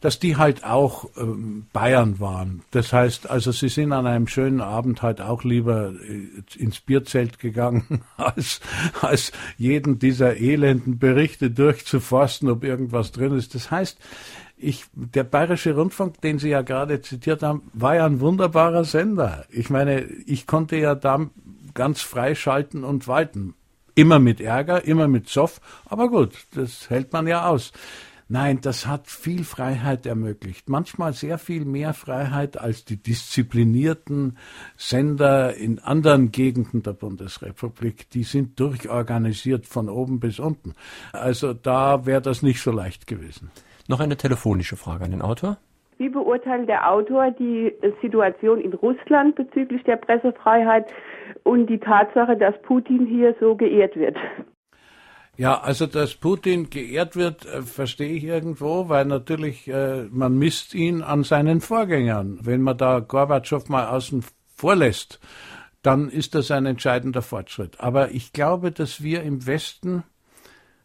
dass die halt auch ähm, Bayern waren. Das heißt, also sie sind an einem schönen Abend halt auch lieber äh, ins Bierzelt gegangen, [LAUGHS] als, als jeden dieser elenden Berichte durchzuforsten, ob irgendwas drin ist. Das heißt, ich, der Bayerische Rundfunk, den Sie ja gerade zitiert haben, war ja ein wunderbarer Sender. Ich meine, ich konnte ja da ganz frei schalten und walten. Immer mit Ärger, immer mit Zoff, aber gut, das hält man ja aus. Nein, das hat viel Freiheit ermöglicht. Manchmal sehr viel mehr Freiheit als die disziplinierten Sender in anderen Gegenden der Bundesrepublik. Die sind durchorganisiert von oben bis unten. Also da wäre das nicht so leicht gewesen. Noch eine telefonische Frage an den Autor. Wie beurteilt der Autor die Situation in Russland bezüglich der Pressefreiheit und die Tatsache, dass Putin hier so geehrt wird? Ja, also dass Putin geehrt wird, äh, verstehe ich irgendwo, weil natürlich äh, man misst ihn an seinen Vorgängern. Wenn man da Gorbatschow mal außen vor lässt, dann ist das ein entscheidender Fortschritt. Aber ich glaube, dass wir im Westen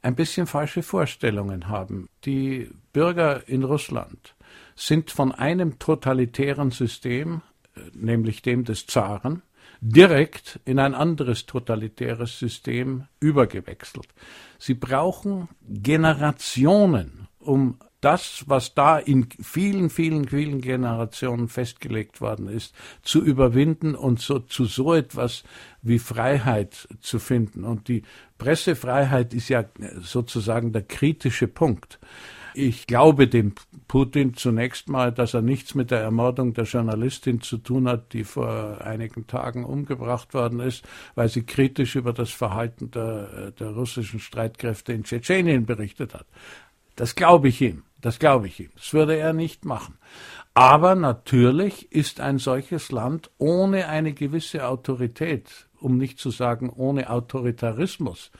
ein bisschen falsche Vorstellungen haben. Die Bürger in Russland sind von einem totalitären System, äh, nämlich dem des Zaren, direkt in ein anderes totalitäres System übergewechselt. Sie brauchen Generationen, um das, was da in vielen, vielen, vielen Generationen festgelegt worden ist, zu überwinden und so, zu so etwas wie Freiheit zu finden. Und die Pressefreiheit ist ja sozusagen der kritische Punkt. Ich glaube dem Putin zunächst mal, dass er nichts mit der Ermordung der Journalistin zu tun hat, die vor einigen Tagen umgebracht worden ist, weil sie kritisch über das Verhalten der, der russischen Streitkräfte in Tschetschenien berichtet hat. Das glaube ich ihm. Das glaube ich ihm. Das würde er nicht machen. Aber natürlich ist ein solches Land ohne eine gewisse Autorität, um nicht zu sagen ohne Autoritarismus,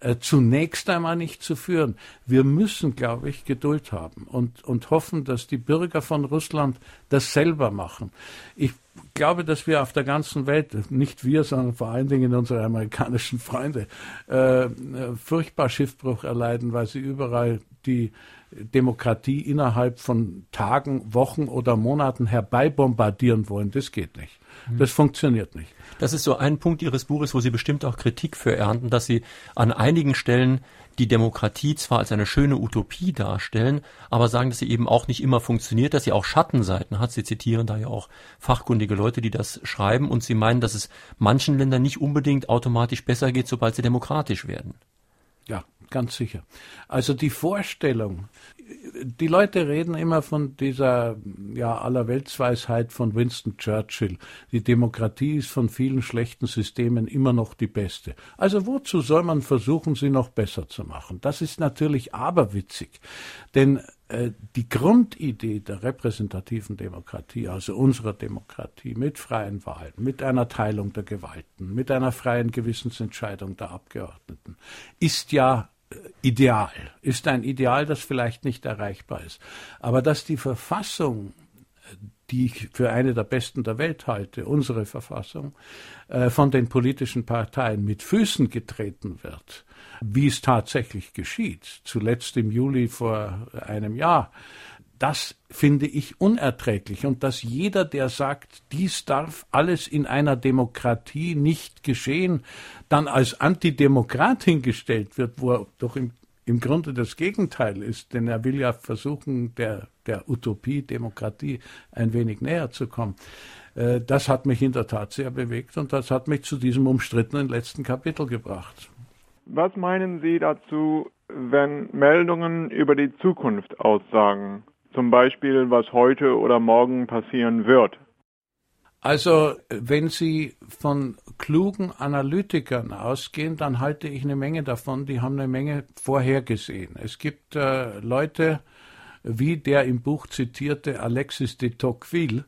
äh, zunächst einmal nicht zu führen. Wir müssen, glaube ich, Geduld haben und, und hoffen, dass die Bürger von Russland das selber machen. Ich glaube, dass wir auf der ganzen Welt, nicht wir, sondern vor allen Dingen unsere amerikanischen Freunde, äh, furchtbar Schiffbruch erleiden, weil sie überall die Demokratie innerhalb von Tagen, Wochen oder Monaten herbeibombardieren wollen. Das geht nicht. Mhm. Das funktioniert nicht. Das ist so ein Punkt Ihres Buches, wo Sie bestimmt auch Kritik für ernten, dass Sie an einigen Stellen die Demokratie zwar als eine schöne Utopie darstellen, aber sagen, dass sie eben auch nicht immer funktioniert, dass sie auch Schattenseiten hat. Sie zitieren da ja auch fachkundige Leute, die das schreiben und sie meinen, dass es manchen Ländern nicht unbedingt automatisch besser geht, sobald sie demokratisch werden. Ja, ganz sicher. Also die Vorstellung, die Leute reden immer von dieser ja allerweltsweisheit von Winston Churchill. Die Demokratie ist von vielen schlechten Systemen immer noch die beste. Also wozu soll man versuchen, sie noch besser zu machen? Das ist natürlich aberwitzig, denn äh, die Grundidee der repräsentativen Demokratie, also unserer Demokratie, mit freien Wahlen, mit einer Teilung der Gewalten, mit einer freien Gewissensentscheidung der Abgeordneten, ist ja Ideal, ist ein Ideal, das vielleicht nicht erreichbar ist. Aber dass die Verfassung, die ich für eine der besten der Welt halte, unsere Verfassung, äh, von den politischen Parteien mit Füßen getreten wird, wie es tatsächlich geschieht, zuletzt im Juli vor einem Jahr, das finde ich unerträglich. Und dass jeder, der sagt, dies darf alles in einer Demokratie nicht geschehen, dann als Antidemokrat hingestellt wird, wo er doch im, im Grunde das Gegenteil ist, denn er will ja versuchen, der, der Utopie Demokratie ein wenig näher zu kommen. Äh, das hat mich in der Tat sehr bewegt und das hat mich zu diesem umstrittenen letzten Kapitel gebracht. Was meinen Sie dazu, wenn Meldungen über die Zukunft aussagen? Zum Beispiel, was heute oder morgen passieren wird? Also, wenn Sie von klugen Analytikern ausgehen, dann halte ich eine Menge davon, die haben eine Menge vorhergesehen. Es gibt äh, Leute, wie der im Buch zitierte Alexis de Tocqueville,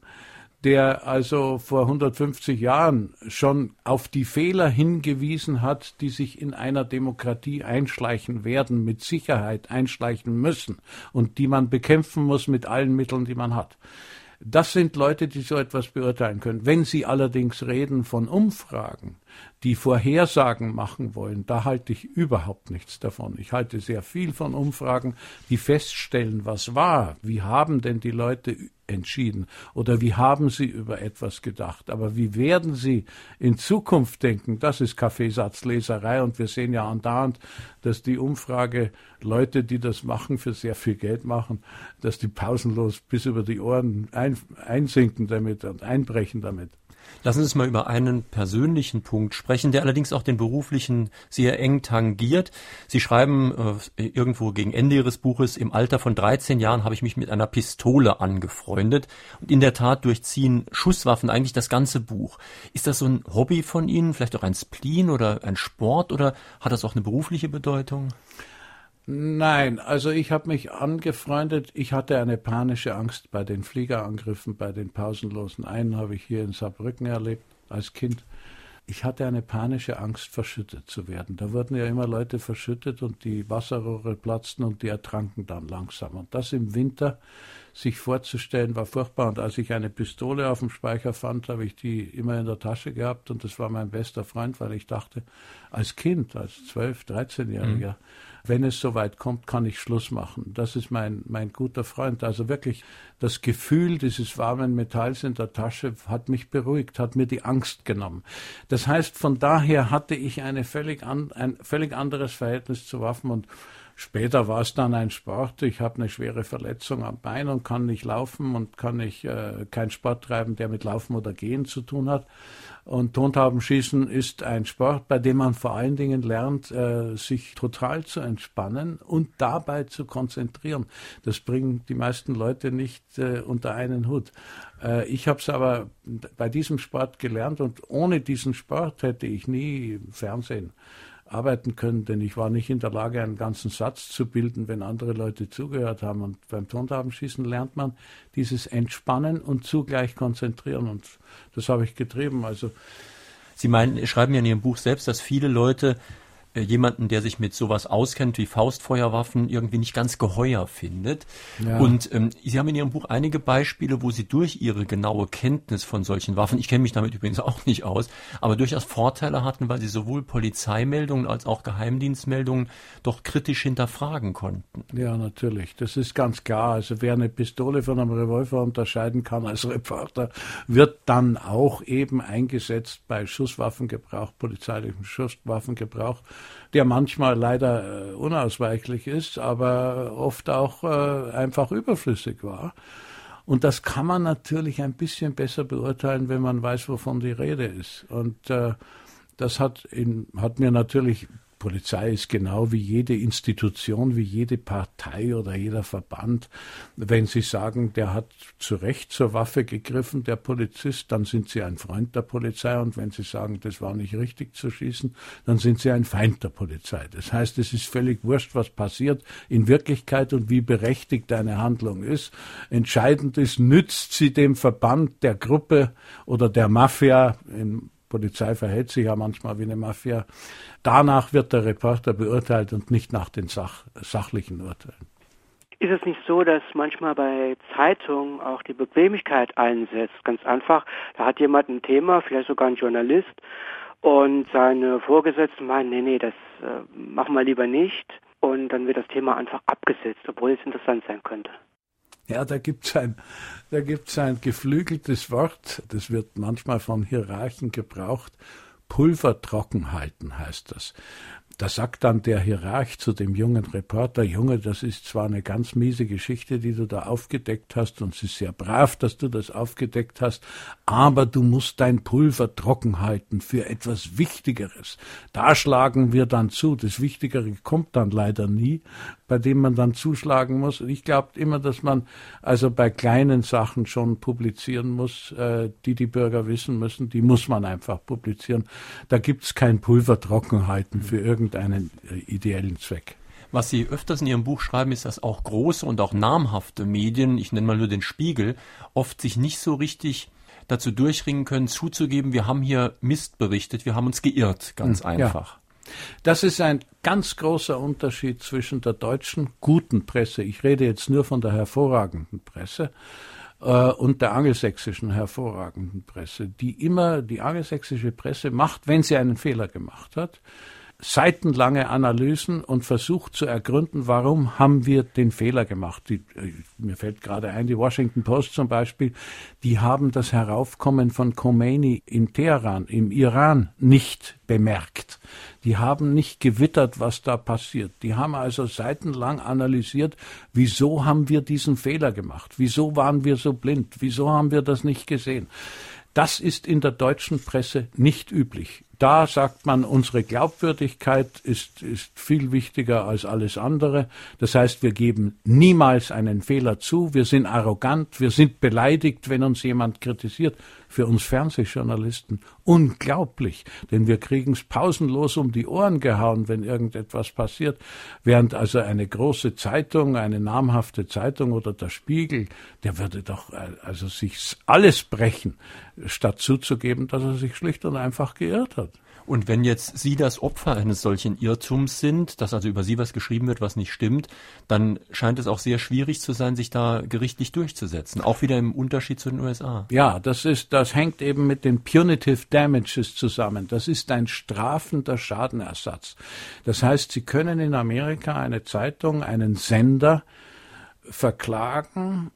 der also vor 150 Jahren schon auf die Fehler hingewiesen hat, die sich in einer Demokratie einschleichen werden, mit Sicherheit einschleichen müssen und die man bekämpfen muss mit allen Mitteln, die man hat. Das sind Leute, die so etwas beurteilen können. Wenn Sie allerdings reden von Umfragen, die Vorhersagen machen wollen, da halte ich überhaupt nichts davon. Ich halte sehr viel von Umfragen, die feststellen, was war. Wie haben denn die Leute entschieden oder wie haben sie über etwas gedacht? Aber wie werden sie in Zukunft denken? Das ist Kaffeesatzleserei und wir sehen ja andauernd, dass die Umfrage Leute, die das machen, für sehr viel Geld machen, dass die pausenlos bis über die Ohren ein, einsinken damit und einbrechen damit. Lassen Sie uns mal über einen persönlichen Punkt sprechen, der allerdings auch den beruflichen sehr eng tangiert. Sie schreiben äh, irgendwo gegen Ende Ihres Buches, im Alter von 13 Jahren habe ich mich mit einer Pistole angefreundet. Und in der Tat durchziehen Schusswaffen eigentlich das ganze Buch. Ist das so ein Hobby von Ihnen, vielleicht auch ein Spleen oder ein Sport oder hat das auch eine berufliche Bedeutung? Nein, also ich habe mich angefreundet. Ich hatte eine panische Angst bei den Fliegerangriffen, bei den pausenlosen. Einen habe ich hier in Saarbrücken erlebt als Kind. Ich hatte eine panische Angst, verschüttet zu werden. Da wurden ja immer Leute verschüttet und die Wasserrohre platzten und die ertranken dann langsam. Und das im Winter sich vorzustellen, war furchtbar. Und als ich eine Pistole auf dem Speicher fand, habe ich die immer in der Tasche gehabt und das war mein bester Freund, weil ich dachte, als Kind, als 12-, 13-Jähriger, mhm wenn es soweit kommt, kann ich Schluss machen. Das ist mein, mein guter Freund. Also wirklich das Gefühl dieses warmen Metalls in der Tasche hat mich beruhigt, hat mir die Angst genommen. Das heißt, von daher hatte ich eine völlig an, ein völlig anderes Verhältnis zu Waffen und Später war es dann ein Sport. Ich habe eine schwere Verletzung am Bein und kann nicht laufen und kann nicht äh, keinen Sport treiben, der mit Laufen oder Gehen zu tun hat. Und Tontaubenschießen ist ein Sport, bei dem man vor allen Dingen lernt, äh, sich total zu entspannen und dabei zu konzentrieren. Das bringen die meisten Leute nicht äh, unter einen Hut. Äh, ich habe es aber bei diesem Sport gelernt und ohne diesen Sport hätte ich nie Fernsehen arbeiten können, denn ich war nicht in der Lage, einen ganzen Satz zu bilden, wenn andere Leute zugehört haben. Und beim Tontabenschießen lernt man dieses Entspannen und zugleich konzentrieren. Und das habe ich getrieben. Also Sie meinen, schreiben ja in Ihrem Buch selbst, dass viele Leute jemanden, der sich mit sowas auskennt wie Faustfeuerwaffen, irgendwie nicht ganz geheuer findet. Ja. Und ähm, Sie haben in Ihrem Buch einige Beispiele, wo Sie durch Ihre genaue Kenntnis von solchen Waffen, ich kenne mich damit übrigens [LAUGHS] auch nicht aus, aber durchaus Vorteile hatten, weil Sie sowohl Polizeimeldungen als auch Geheimdienstmeldungen doch kritisch hinterfragen konnten. Ja, natürlich. Das ist ganz klar. Also wer eine Pistole von einem Revolver unterscheiden kann als Reporter, wird dann auch eben eingesetzt bei Schusswaffengebrauch, polizeilichem Schusswaffengebrauch der manchmal leider äh, unausweichlich ist, aber oft auch äh, einfach überflüssig war. Und das kann man natürlich ein bisschen besser beurteilen, wenn man weiß, wovon die Rede ist. Und äh, das hat, in, hat mir natürlich Polizei ist genau wie jede Institution, wie jede Partei oder jeder Verband. Wenn Sie sagen, der hat zu Recht zur Waffe gegriffen, der Polizist, dann sind Sie ein Freund der Polizei. Und wenn Sie sagen, das war nicht richtig zu schießen, dann sind Sie ein Feind der Polizei. Das heißt, es ist völlig wurscht, was passiert in Wirklichkeit und wie berechtigt eine Handlung ist. Entscheidend ist, nützt sie dem Verband, der Gruppe oder der Mafia, in Polizei verhält sich ja manchmal wie eine Mafia. Danach wird der Reporter beurteilt und nicht nach den Sach sachlichen Urteilen. Ist es nicht so, dass manchmal bei Zeitungen auch die Bequemlichkeit einsetzt? Ganz einfach, da hat jemand ein Thema, vielleicht sogar ein Journalist, und seine Vorgesetzten meinen, nee, nee, das äh, machen wir lieber nicht. Und dann wird das Thema einfach abgesetzt, obwohl es interessant sein könnte. Ja, da gibt's ein, da gibt's ein geflügeltes Wort, das wird manchmal von Hierarchen gebraucht. Pulver trocken halten heißt das. Da sagt dann der Hierarch zu dem jungen Reporter, Junge, das ist zwar eine ganz miese Geschichte, die du da aufgedeckt hast, und es ist sehr brav, dass du das aufgedeckt hast, aber du musst dein Pulver trocken halten für etwas Wichtigeres. Da schlagen wir dann zu. Das Wichtigere kommt dann leider nie, bei dem man dann zuschlagen muss. Ich glaube immer, dass man also bei kleinen Sachen schon publizieren muss, äh, die die Bürger wissen müssen. Die muss man einfach publizieren. Da gibt's kein Pulver trocken halten für irgendeinen äh, ideellen Zweck. Was Sie öfters in Ihrem Buch schreiben, ist, dass auch große und auch namhafte Medien, ich nenne mal nur den Spiegel, oft sich nicht so richtig dazu durchringen können, zuzugeben, wir haben hier Mist berichtet, wir haben uns geirrt, ganz hm, einfach. Ja. Das ist ein ganz großer Unterschied zwischen der deutschen guten Presse, ich rede jetzt nur von der hervorragenden Presse, äh, und der angelsächsischen hervorragenden Presse, die immer die angelsächsische Presse macht, wenn sie einen Fehler gemacht hat, seitenlange Analysen und versucht zu ergründen, warum haben wir den Fehler gemacht. Die, äh, mir fällt gerade ein, die Washington Post zum Beispiel, die haben das Heraufkommen von Khomeini in Teheran, im Iran, nicht bemerkt. Die haben nicht gewittert, was da passiert. Die haben also seitenlang analysiert, wieso haben wir diesen Fehler gemacht? Wieso waren wir so blind? Wieso haben wir das nicht gesehen? Das ist in der deutschen Presse nicht üblich. Da sagt man, unsere Glaubwürdigkeit ist, ist viel wichtiger als alles andere. Das heißt, wir geben niemals einen Fehler zu. Wir sind arrogant. Wir sind beleidigt, wenn uns jemand kritisiert für uns Fernsehjournalisten unglaublich, denn wir kriegen es pausenlos um die Ohren gehauen, wenn irgendetwas passiert, während also eine große Zeitung, eine namhafte Zeitung oder der Spiegel, der würde doch äh, also sich alles brechen, statt zuzugeben, dass er sich schlicht und einfach geirrt hat. Und wenn jetzt Sie das Opfer eines solchen Irrtums sind, dass also über Sie was geschrieben wird, was nicht stimmt, dann scheint es auch sehr schwierig zu sein, sich da gerichtlich durchzusetzen. Auch wieder im Unterschied zu den USA. Ja, das ist, das hängt eben mit den Punitive Damages zusammen. Das ist ein strafender Schadenersatz. Das heißt, Sie können in Amerika eine Zeitung, einen Sender verklagen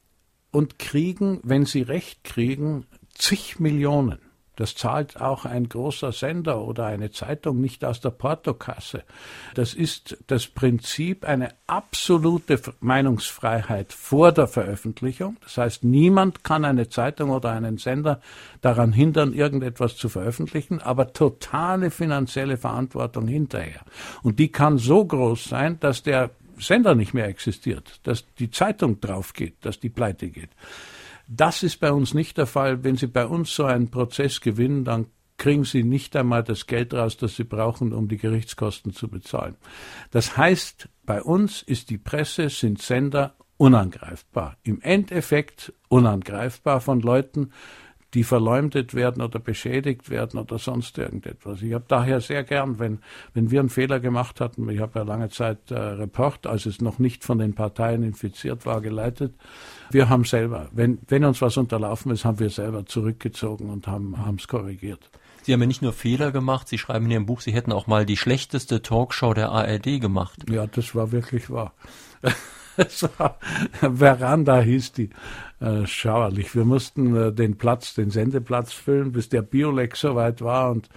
und kriegen, wenn Sie Recht kriegen, zig Millionen. Das zahlt auch ein großer Sender oder eine Zeitung nicht aus der Portokasse. Das ist das Prinzip eine absolute Meinungsfreiheit vor der Veröffentlichung. Das heißt, niemand kann eine Zeitung oder einen Sender daran hindern, irgendetwas zu veröffentlichen, aber totale finanzielle Verantwortung hinterher. Und die kann so groß sein, dass der Sender nicht mehr existiert, dass die Zeitung drauf geht, dass die pleite geht. Das ist bei uns nicht der Fall. Wenn Sie bei uns so einen Prozess gewinnen, dann kriegen Sie nicht einmal das Geld raus, das Sie brauchen, um die Gerichtskosten zu bezahlen. Das heißt, bei uns ist die Presse, sind Sender unangreifbar. Im Endeffekt unangreifbar von Leuten, die verleumdet werden oder beschädigt werden oder sonst irgendetwas. Ich habe daher sehr gern, wenn, wenn wir einen Fehler gemacht hatten, ich habe ja lange Zeit äh, Report, als es noch nicht von den Parteien infiziert war, geleitet. Wir haben selber, wenn, wenn uns was unterlaufen ist, haben wir selber zurückgezogen und haben es korrigiert. Sie haben ja nicht nur Fehler gemacht, Sie schreiben in Ihrem Buch, Sie hätten auch mal die schlechteste Talkshow der ARD gemacht. Ja, das war wirklich wahr. [LAUGHS] [LAUGHS] Veranda hieß die. Äh, schauerlich. Wir mussten äh, den Platz, den Sendeplatz füllen, bis der Biolex soweit war und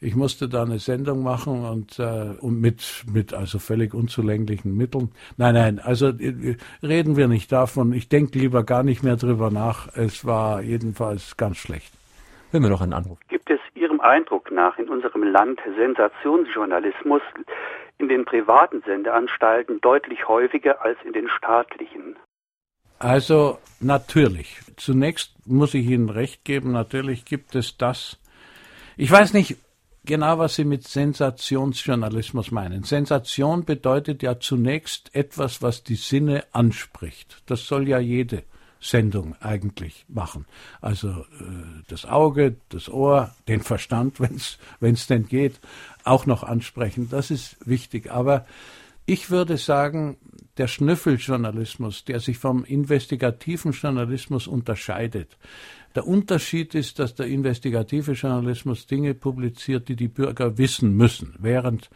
ich musste da eine Sendung machen und, äh, und mit, mit also völlig unzulänglichen Mitteln. Nein, nein, also äh, reden wir nicht davon. Ich denke lieber gar nicht mehr drüber nach. Es war jedenfalls ganz schlecht. Hören wir noch einen Anruf. Gibt es Ihrem Eindruck nach in unserem Land Sensationsjournalismus in den privaten Sendeanstalten deutlich häufiger als in den staatlichen? Also natürlich. Zunächst muss ich Ihnen recht geben, natürlich gibt es das. Ich weiß nicht genau, was Sie mit Sensationsjournalismus meinen. Sensation bedeutet ja zunächst etwas, was die Sinne anspricht. Das soll ja jede Sendung eigentlich machen. Also äh, das Auge, das Ohr, den Verstand, [LAUGHS] wenn es denn geht, auch noch ansprechen. Das ist wichtig. Aber ich würde sagen, der Schnüffeljournalismus, der sich vom investigativen Journalismus unterscheidet. Der Unterschied ist, dass der investigative Journalismus Dinge publiziert, die die Bürger wissen müssen, während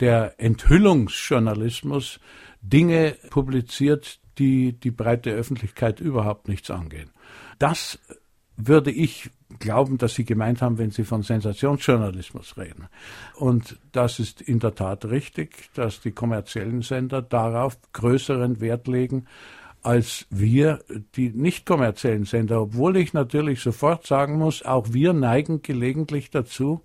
der Enthüllungsjournalismus Dinge publiziert, die die breite Öffentlichkeit überhaupt nichts angehen. Das würde ich glauben, dass Sie gemeint haben, wenn Sie von Sensationsjournalismus reden. Und das ist in der Tat richtig, dass die kommerziellen Sender darauf größeren Wert legen als wir, die nicht kommerziellen Sender, obwohl ich natürlich sofort sagen muss, auch wir neigen gelegentlich dazu,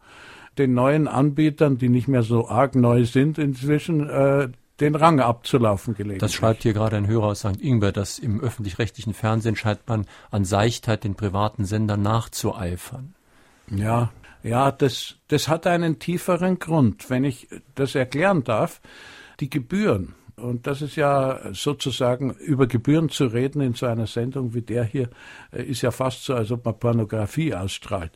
den neuen Anbietern, die nicht mehr so arg neu sind inzwischen, äh, den Rang abzulaufen gelegen. Das schreibt hier gerade ein Hörer aus St. Ingbert, dass im öffentlich-rechtlichen Fernsehen scheint man an Seichtheit den privaten Sendern nachzueifern. Ja, ja, das, das hat einen tieferen Grund. Wenn ich das erklären darf, die Gebühren, und das ist ja sozusagen über Gebühren zu reden in so einer Sendung wie der hier, äh, ist ja fast so, als ob man Pornografie ausstrahlt.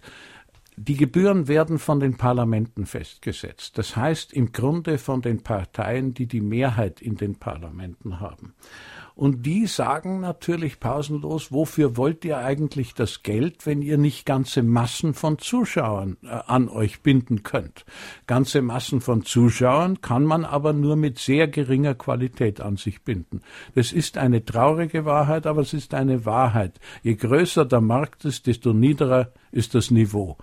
Die Gebühren werden von den Parlamenten festgesetzt. Das heißt im Grunde von den Parteien, die die Mehrheit in den Parlamenten haben. Und die sagen natürlich pausenlos, wofür wollt ihr eigentlich das Geld, wenn ihr nicht ganze Massen von Zuschauern äh, an euch binden könnt? Ganze Massen von Zuschauern kann man aber nur mit sehr geringer Qualität an sich binden. Das ist eine traurige Wahrheit, aber es ist eine Wahrheit. Je größer der Markt ist, desto niederer ist das Niveau.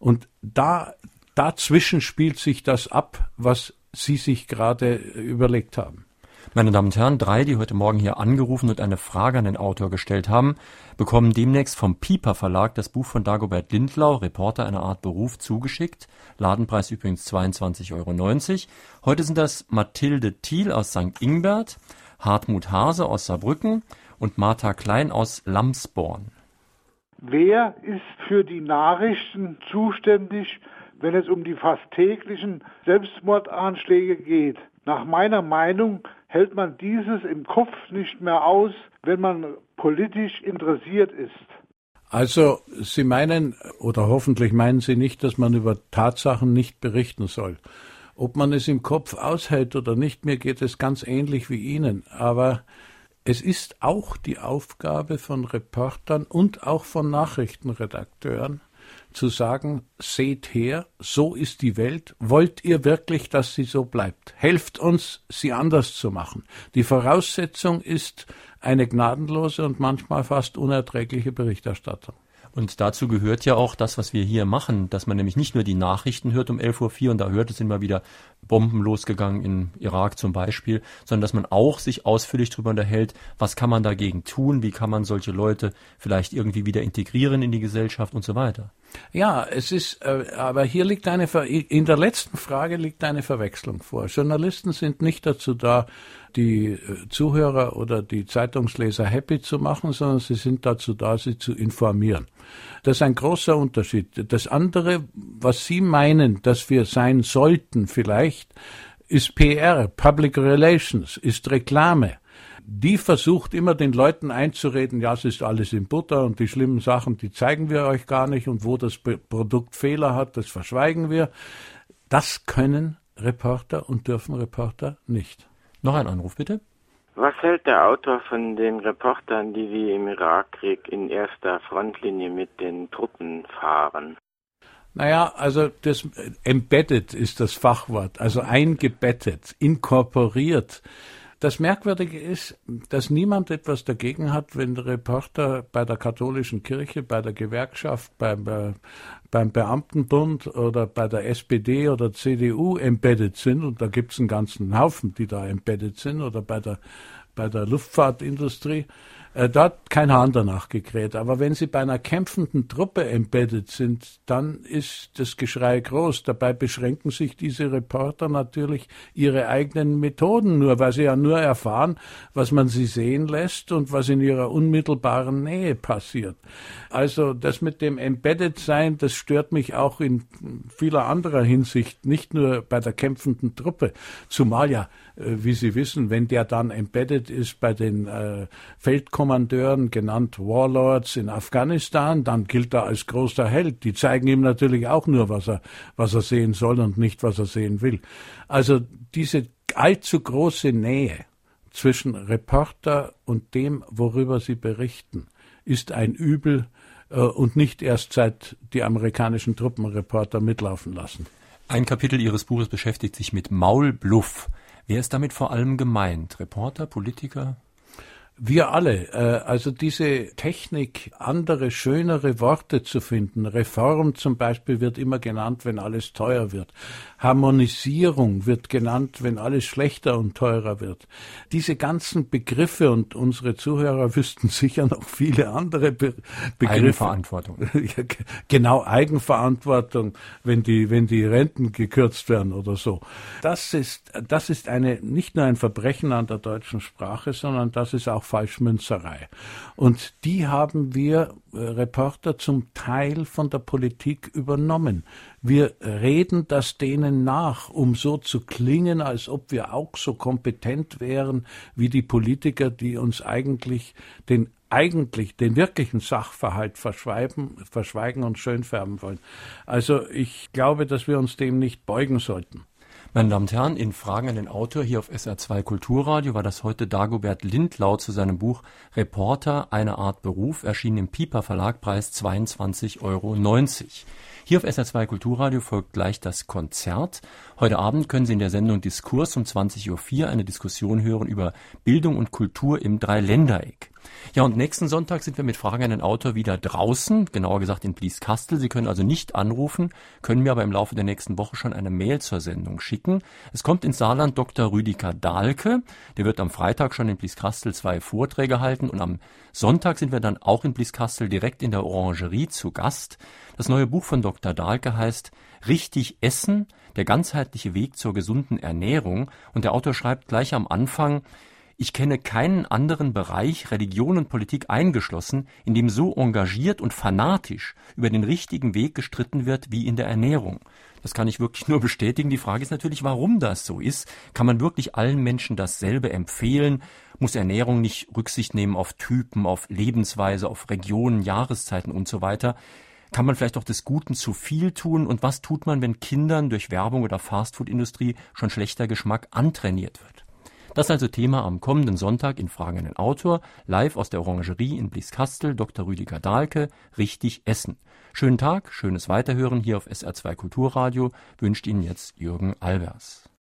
Und da, dazwischen spielt sich das ab, was Sie sich gerade überlegt haben. Meine Damen und Herren, drei, die heute Morgen hier angerufen und eine Frage an den Autor gestellt haben, bekommen demnächst vom Piper Verlag das Buch von Dagobert Lindlau, Reporter einer Art Beruf, zugeschickt. Ladenpreis übrigens 22,90 Euro. Heute sind das Mathilde Thiel aus St. Ingbert, Hartmut Hase aus Saarbrücken und Martha Klein aus Lamsborn. Wer ist für die Nachrichten zuständig, wenn es um die fast täglichen Selbstmordanschläge geht? Nach meiner Meinung hält man dieses im Kopf nicht mehr aus, wenn man politisch interessiert ist. Also Sie meinen oder hoffentlich meinen Sie nicht, dass man über Tatsachen nicht berichten soll. Ob man es im Kopf aushält oder nicht, mir geht es ganz ähnlich wie Ihnen. Aber es ist auch die Aufgabe von Reportern und auch von Nachrichtenredakteuren, zu sagen, seht her, so ist die Welt, wollt ihr wirklich, dass sie so bleibt? Helft uns, sie anders zu machen. Die Voraussetzung ist eine gnadenlose und manchmal fast unerträgliche Berichterstattung. Und dazu gehört ja auch das, was wir hier machen, dass man nämlich nicht nur die Nachrichten hört um 11.04 Uhr und da hört es immer wieder Bomben losgegangen in Irak zum Beispiel, sondern dass man auch sich ausführlich darüber unterhält, was kann man dagegen tun, wie kann man solche Leute vielleicht irgendwie wieder integrieren in die Gesellschaft und so weiter. Ja, es ist, äh, aber hier liegt eine, Ver in der letzten Frage liegt eine Verwechslung vor. Journalisten sind nicht dazu da, die äh, Zuhörer oder die Zeitungsleser happy zu machen, sondern sie sind dazu da, sie zu informieren. Das ist ein großer Unterschied. Das andere, was Sie meinen, dass wir sein sollten vielleicht, ist PR, Public Relations, ist Reklame. Die versucht immer den Leuten einzureden, ja, es ist alles in Butter und die schlimmen Sachen, die zeigen wir euch gar nicht und wo das Produkt Fehler hat, das verschweigen wir. Das können Reporter und dürfen Reporter nicht. Noch ein Anruf bitte. Was hält der Autor von den Reportern, die wie im Irakkrieg in erster Frontlinie mit den Truppen fahren? Naja, also das embedded ist das Fachwort, also eingebettet, inkorporiert. Das Merkwürdige ist, dass niemand etwas dagegen hat, wenn Reporter bei der katholischen Kirche, bei der Gewerkschaft, beim, äh, beim Beamtenbund oder bei der SPD oder CDU embedded sind, und da gibt es einen ganzen Haufen, die da embedded sind, oder bei der, bei der Luftfahrtindustrie, äh, da hat kein Hahn danach gekräht. Aber wenn sie bei einer kämpfenden Truppe embedded sind, dann ist das Geschrei groß. Dabei beschränken sich diese Reporter natürlich ihre eigenen Methoden nur, weil sie ja nur erfahren, was man sie sehen lässt und was in ihrer unmittelbaren Nähe passiert. Also das mit dem Embedded sein, das stört mich auch in vieler anderer Hinsicht, nicht nur bei der kämpfenden Truppe. Zumal ja, wie Sie wissen, wenn der dann embedded ist bei den äh, Feldkommandeuren, genannt Warlords in Afghanistan, dann gilt er als großer Held. Die zeigen ihm natürlich auch nur, was er, was er sehen soll und nicht, was er sehen will. Also diese allzu große Nähe zwischen Reporter und dem, worüber sie berichten, ist ein Übel äh, und nicht erst seit die amerikanischen Truppenreporter mitlaufen lassen. Ein Kapitel Ihres Buches beschäftigt sich mit Maulbluff. Wer ist damit vor allem gemeint? Reporter, Politiker? Wir alle, äh, also diese Technik, andere, schönere Worte zu finden. Reform zum Beispiel wird immer genannt, wenn alles teuer wird. Harmonisierung wird genannt, wenn alles schlechter und teurer wird. Diese ganzen Begriffe und unsere Zuhörer [LAUGHS] wüssten sicher noch viele andere Be Begriffe. Eigenverantwortung. [LAUGHS] genau, Eigenverantwortung, wenn die, wenn die Renten gekürzt werden oder so. Das ist, das ist eine, nicht nur ein Verbrechen an der deutschen Sprache, sondern das ist auch Falschmünzerei. Und die haben wir äh, Reporter zum Teil von der Politik übernommen. Wir reden das denen nach, um so zu klingen, als ob wir auch so kompetent wären wie die Politiker, die uns eigentlich den eigentlich den wirklichen Sachverhalt verschweigen, verschweigen und schön färben wollen. Also ich glaube, dass wir uns dem nicht beugen sollten. Meine Damen und Herren, in Fragen an den Autor hier auf SR2 Kulturradio war das heute Dagobert Lindlau zu seinem Buch Reporter, eine Art Beruf, erschienen im Piper Verlag, Preis 22,90 Euro. Hier auf SR2 Kulturradio folgt gleich das Konzert. Heute Abend können Sie in der Sendung Diskurs um 20.04 Uhr eine Diskussion hören über Bildung und Kultur im Dreiländereck. Ja, und nächsten Sonntag sind wir mit Fragen an den Autor wieder draußen, genauer gesagt in Blieskastel. Sie können also nicht anrufen, können mir aber im Laufe der nächsten Woche schon eine Mail zur Sendung schicken. Es kommt ins Saarland Dr. Rüdiger Dahlke. Der wird am Freitag schon in Blieskastel zwei Vorträge halten und am Sonntag sind wir dann auch in Blieskastel direkt in der Orangerie zu Gast. Das neue Buch von Dr. Dahlke heißt Richtig Essen, der ganzheitliche Weg zur gesunden Ernährung. Und der Autor schreibt gleich am Anfang, ich kenne keinen anderen Bereich, Religion und Politik eingeschlossen, in dem so engagiert und fanatisch über den richtigen Weg gestritten wird wie in der Ernährung. Das kann ich wirklich [LAUGHS] nur bestätigen. Die Frage ist natürlich, warum das so ist. Kann man wirklich allen Menschen dasselbe empfehlen? Muss Ernährung nicht Rücksicht nehmen auf Typen, auf Lebensweise, auf Regionen, Jahreszeiten und so weiter? Kann man vielleicht auch des Guten zu viel tun? Und was tut man, wenn Kindern durch Werbung oder Fastfood-Industrie schon schlechter Geschmack antrainiert wird? Das also Thema am kommenden Sonntag in Fragen an den Autor, live aus der Orangerie in Blieskastel, Dr. Rüdiger Dahlke, richtig essen. Schönen Tag, schönes Weiterhören hier auf SR2 Kulturradio, wünscht Ihnen jetzt Jürgen Albers.